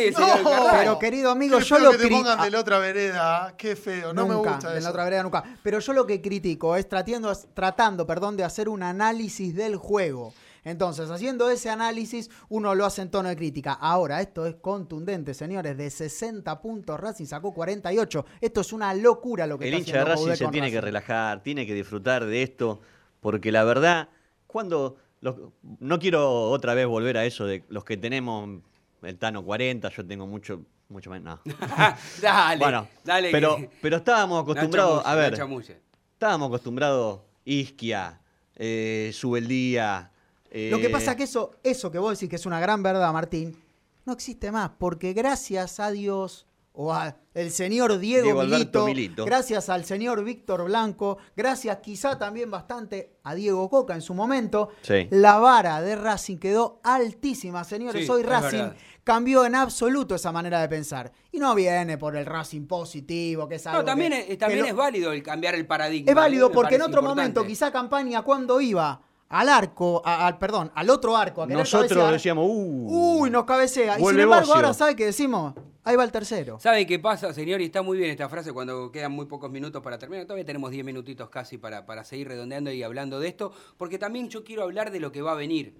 S2: el
S11: No,
S2: señor Carrasco.
S10: Pero querido amigo,
S11: Qué
S10: yo
S11: feo
S10: lo
S11: que te
S10: cri-
S11: pongan
S10: ah,
S11: de la otra vereda. Qué feo, no me
S10: nunca,
S11: gusta
S10: en
S11: eso.
S10: la otra vereda nunca. Pero yo lo que critico es tratando, tratando perdón, de hacer un análisis del juego. Entonces, haciendo ese análisis, uno lo hace en tono de crítica. Ahora, esto es contundente, señores. De 60 puntos, Racing sacó 48. Esto es una locura lo que
S9: El
S10: está
S9: hincha de
S10: haciendo
S9: Racing
S10: Coudet
S9: se
S10: con
S9: tiene que relajar, tiene que disfrutar de esto, porque la verdad, cuando los- no quiero otra vez volver a eso de los que tenemos el Tano 40, yo tengo mucho, mucho más, no.
S2: dale,
S9: bueno,
S2: dale.
S9: pero,
S2: que-
S9: pero estábamos
S2: No
S9: acostumbrados, a
S2: no
S9: ver,
S2: chamulle.
S9: estábamos acostumbrados, Isquia, eh, Subeldía. eh,
S10: Lo que pasa que eso, eso que vos decís que es una gran verdad, Martín, no existe más, porque gracias a Dios o al señor Diego, Milito,
S9: Milito.
S10: gracias al señor Víctor Blanco, gracias quizá también bastante a Diego Coca en su momento,
S9: Sí.
S10: la vara de Racing quedó altísima, señores.
S2: Sí,
S10: Hoy Racing
S2: verdad.
S10: cambió en absoluto esa manera de pensar. Y no viene por el Racing positivo, que es algo
S2: No, también,
S10: que-
S2: es,
S10: que
S2: también
S10: lo-
S2: es válido el cambiar el paradigma.
S10: es válido
S2: Me
S10: porque en otro
S2: importante.
S10: momento, quizá campaña cuando iba al arco, a- al perdón, al otro arco, a
S9: Nosotros
S10: cabecear,
S9: decíamos, uh,
S10: uy, nos cabecea. Y sin embargo, ahora sabe que decimos, ahí va el tercero.
S2: ¿Sabe qué pasa, señor? Y está muy bien esta frase cuando quedan muy pocos minutos para terminar. Todavía tenemos 10 minutitos casi para, para seguir redondeando y hablando de esto, porque también yo quiero hablar de lo que va a venir.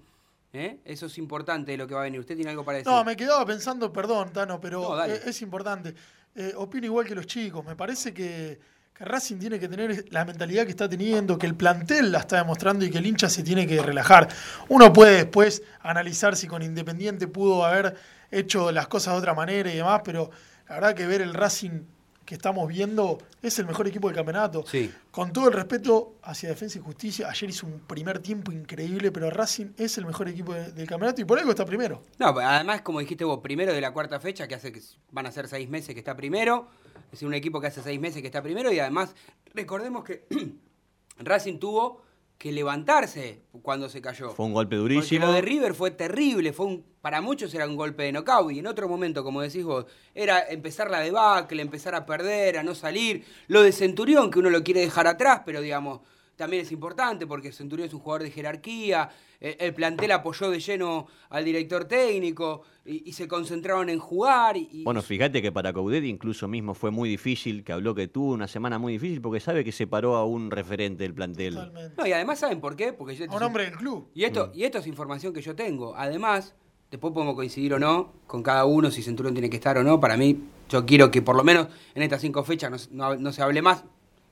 S2: ¿eh? Eso es importante de lo que va a venir. ¿Usted tiene algo para decir?
S11: No, me quedaba pensando, perdón, Tano, pero
S2: No, dale.
S11: es, es importante. Eh, opino igual que los chicos. Me parece que, que Racing tiene que tener la mentalidad que está teniendo, que el plantel la está demostrando y que el hincha se tiene que relajar. Uno puede después analizar si con Independiente pudo haber hecho las cosas de otra manera y demás, pero la verdad que ver el Racing que estamos viendo es el mejor equipo del campeonato.
S2: Sí.
S11: Con todo el respeto hacia Defensa y Justicia, ayer hizo un primer tiempo increíble, pero Racing es el mejor equipo de- del campeonato y por algo está primero.
S2: No, además, como dijiste vos, primero de la cuarta fecha, que hace que van a ser seis meses que está primero. Es decir, un equipo que hace seis meses que está primero. Y además, recordemos que Racing tuvo que levantarse cuando se cayó.
S9: Fue un golpe
S2: Porque
S9: durísimo.
S2: lo de River fue terrible, fue un, para muchos era un golpe de knockout y en otro momento, como decís vos, era empezar la debacle, empezar a perder, a no salir. Lo de Centurión, que uno lo quiere dejar atrás, pero digamos, también es importante porque Centurión es un jugador de jerarquía, eh, el plantel apoyó de lleno al director técnico y, y se concentraron en jugar. Y,
S9: Bueno, fíjate que para Coudet incluso mismo fue muy difícil, que habló que tuvo una semana muy difícil porque sabe que separó a un referente del plantel.
S2: No, y además, ¿saben por qué? Porque yo,
S11: A un hombre del club.
S2: Y esto, y esto es información que yo tengo. Además, después podemos coincidir o no con cada uno si Centurión tiene que estar o no. Para mí, yo quiero que por lo menos en estas cinco fechas no, se- no- no se hable más.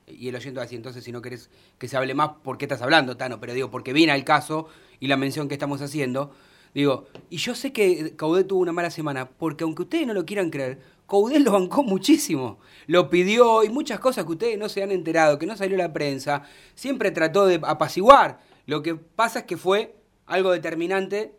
S2: Y el oyente va a entonces, si no querés que se hable más, ¿por qué estás hablando, Tano? Pero digo, porque viene al caso y la mención que estamos haciendo. Digo, y yo sé que Coudet tuvo una mala semana, porque aunque ustedes no lo quieran creer, Coudet lo bancó muchísimo. Lo pidió y muchas cosas que ustedes no se han enterado, que no salió la prensa. Siempre trató de apaciguar. Lo que pasa es que fue algo determinante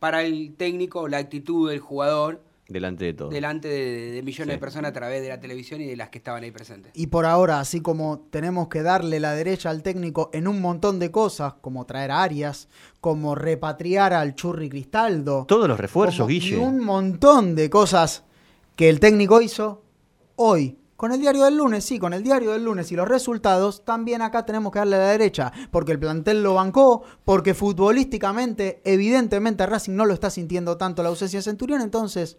S2: para el técnico, la actitud del jugador
S9: Delante de todo.
S2: delante de, de millones
S9: Sí.
S2: de personas a través de la televisión y de las que estaban ahí presentes.
S10: Y por ahora, así como tenemos que darle la derecha al técnico en un montón de cosas, como traer a Arias, como repatriar al Churri Cristaldo,
S9: Todos los refuerzos,
S10: y
S9: Guille.
S10: un montón de cosas que el técnico hizo hoy. Con el diario del lunes, sí, con el diario del lunes y los resultados, también acá tenemos que darle la derecha, porque el plantel lo bancó, porque futbolísticamente, evidentemente Racing no lo está sintiendo tanto la ausencia de Centurión, entonces,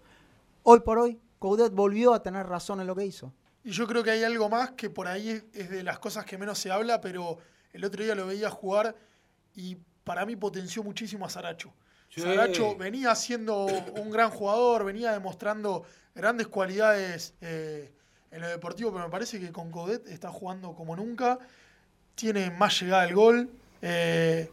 S10: hoy por hoy, Coudet volvió a tener razón en lo que hizo.
S11: Y yo creo que hay algo más que por ahí es, de las cosas que menos se habla, pero el otro día lo veía jugar y para mí potenció muchísimo a Saracho.
S2: Sí.
S11: Saracho venía siendo un gran jugador, venía demostrando grandes cualidades eh, en lo deportivo, pero me parece que con Codet está jugando como nunca, tiene más llegada al gol, eh,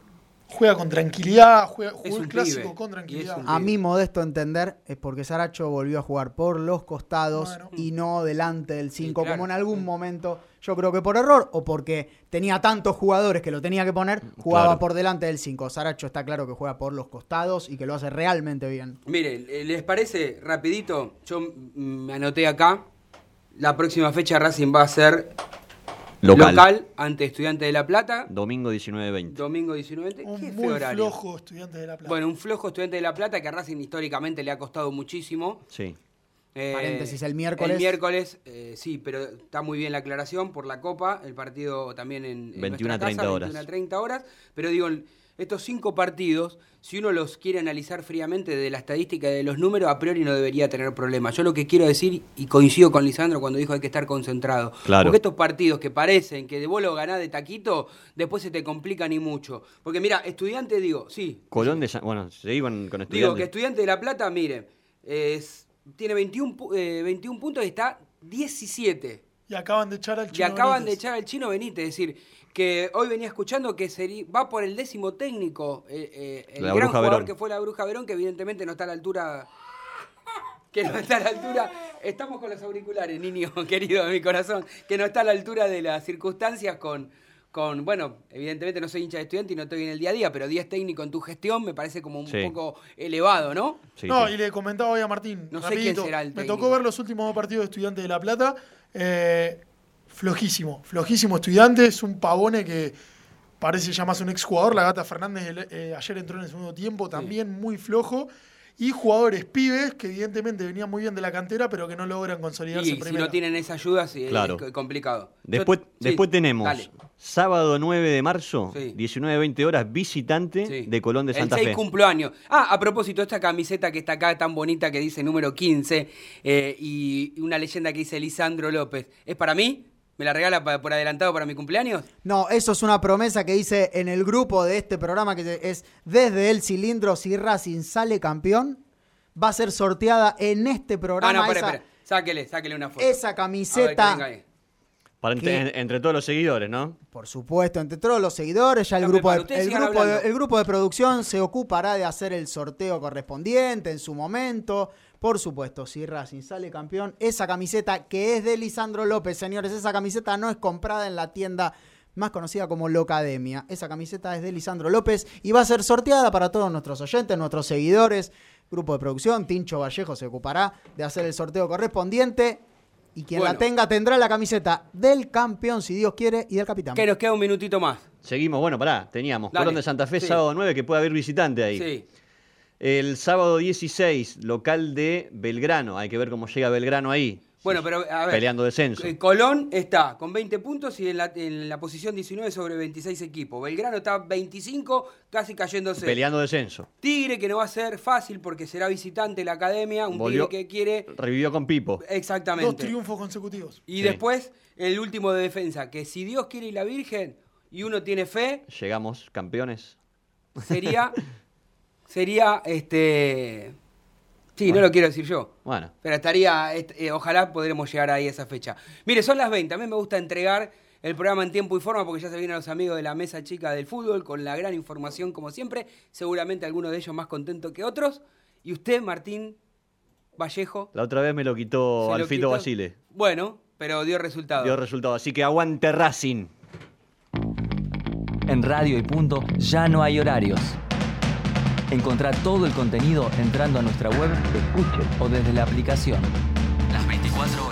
S11: juega con tranquilidad, juega, jugó
S2: un
S11: el clásico
S2: pibe,
S11: con tranquilidad.
S10: A mi modesto entender es porque Saracho volvió a jugar por los costados y no delante del 5,
S2: claro.
S10: como en algún momento, yo creo que por error o porque tenía tantos jugadores que lo tenía que poner, jugaba
S9: Claro.
S10: por delante del 5. Saracho está claro que juega por los costados y que lo hace realmente bien.
S2: Miren, eh, ¿les parece rapidito? Yo me anoté acá. La próxima fecha Racing va a ser
S9: Local.
S2: ante Estudiantes de La Plata.
S9: Domingo 19-20.
S2: Domingo 19.
S11: Un
S2: Qué
S11: muy
S2: horario.
S11: flojo estudiante de la plata.
S2: Bueno, un flojo Estudiante de La Plata que a Racing históricamente le ha costado muchísimo.
S9: Sí.
S2: Eh,
S10: Paréntesis, el miércoles.
S2: El miércoles, eh, sí, pero está muy bien la aclaración por la Copa. El partido también en, en
S9: 21
S2: nuestra
S9: a 30
S2: casa,
S9: horas.
S2: 21 a 30 horas. Pero digo, estos cinco partidos, si uno los quiere analizar fríamente de la estadística y de los números, a priori no debería tener problemas. Yo lo que quiero decir, y coincido con Lisandro cuando dijo hay que estar concentrado.
S9: Claro.
S2: Porque estos partidos que parecen que de vos lo ganás de taquito, después se te complican y mucho. Porque mira, estudiante, digo, sí,
S9: Colón de. Bueno, seguí con, con
S2: Digo
S9: estudiantes.
S2: que Estudiante de La Plata, mire, es- tiene 21, pu- eh, 21 puntos y está 17.
S11: Y acaban de echar al
S2: Y
S11: Chino
S2: acaban de echar al chino Benítez. Es decir, que hoy venía escuchando que seri- va por el décimo técnico, eh, eh, el
S9: La
S2: gran jugador
S9: Verón.
S2: que fue la Bruja Verón, que evidentemente no está a la altura. Que no está a la altura. Estamos con los auriculares, niño querido de mi corazón. Que no está a la altura de las circunstancias con. Con, bueno, evidentemente no soy hincha de estudiante y no estoy en el día a día, pero 10 técnico en tu gestión me parece como un
S9: Sí.
S2: poco elevado, ¿no?
S11: no, y le comentaba hoy a Martín.
S2: No sé
S11: rapidito,
S2: quién será el
S11: Me
S2: técnico.
S11: tocó ver los últimos dos partidos de Estudiantes de La Plata. eh, flojísimo, flojísimo estudiante. Es un pavone que parece ya más un exjugador. La Gata Fernández el- eh, ayer entró en el segundo tiempo, también muy flojo. Y jugadores pibes que evidentemente venían muy bien de la cantera, pero que no logran consolidarse
S2: Y
S11: en
S2: si no tienen esa ayuda, sí,
S9: Claro.
S2: es complicado.
S9: Después,
S2: Yo- sí,
S9: después tenemos
S2: dale.
S9: sábado 9 de marzo,
S2: Sí.
S9: 19-20 horas, visitante de Colón de Santa
S2: el 6
S9: Fe.
S2: cumpleaños. Ah, a propósito, esta camiseta que está acá tan bonita que dice número 15 eh, y una leyenda que dice Lisandro López. ¿Es para mí? ¿Me la regala por adelantado para mi cumpleaños?
S10: No, eso es una promesa que hice en el grupo de este programa que es desde el cilindro si Racing sale campeón, va a ser sorteada en este
S2: Ah,
S10: programa
S2: no, espera,
S10: esa,
S2: espera. Sáquele, sáquele una foto.
S10: esa
S2: A ver, que
S10: camiseta.
S2: venga ahí.
S9: Para entre, todos los seguidores, ¿no?
S10: Por supuesto, entre todos los seguidores, ya el grupo, de, el, grupo de, el grupo de producción se ocupará de hacer el sorteo correspondiente en su momento. Por supuesto, si Racing sale campeón, esa camiseta que es de Lisandro López, señores, esa camiseta no es comprada en la tienda más conocida como Locademia. Esa camiseta es de Lisandro López y va a ser sorteada para todos nuestros oyentes, nuestros seguidores. Grupo de producción, Tincho Vallejo se ocupará de hacer el sorteo correspondiente. Y quien la tenga tendrá la camiseta del campeón, si Dios quiere, y del capitán.
S2: Que nos queda un minutito más.
S9: Seguimos, bueno, pará, teníamos
S2: Dale.
S9: Colón de Santa Fe,
S2: Sí.
S9: sábado 9, que puede haber visitante ahí.
S2: Sí.
S9: El sábado 16, local de Belgrano. Hay que ver cómo llega Belgrano ahí.
S2: Bueno, pero a ver.
S9: Peleando descenso.
S2: eh, Colón está con 20 puntos y en la, en la posición 19 sobre 26 equipos. Belgrano está 25, casi cayéndose.
S9: Peleando descenso.
S2: Tigre, que no va a ser fácil porque será visitante la academia. Un
S9: Volvió-
S2: Tigre que quiere.
S9: Revivió con Pipo.
S2: Exactamente.
S11: Dos triunfos consecutivos.
S2: Y
S9: Sí.
S2: después el último de defensa, que si Dios quiere y la Virgen y uno tiene fe,
S9: Llegamos campeones.
S2: sería. sería este. Sí, no lo quiero decir yo.
S9: Bueno.
S2: Pero estaría, est- eh, ojalá podremos llegar ahí a esa fecha. Mire, son las 20. A mí me gusta entregar el programa en tiempo y forma porque ya se vienen los amigos de la mesa chica del fútbol con la gran información como siempre. Seguramente algunos de ellos más contentos que otros. Y usted, Martín Vallejo,
S9: La otra vez me lo quitó
S2: lo
S9: Alfito
S2: quitó.
S9: Basile.
S2: bueno, pero dio resultado.
S9: Dio resultado. Así que aguante Racing.
S13: En Radio y Punto ya no hay horarios. Encontrá todo el contenido entrando a nuestra web, escuche o desde la aplicación. Las 24 horas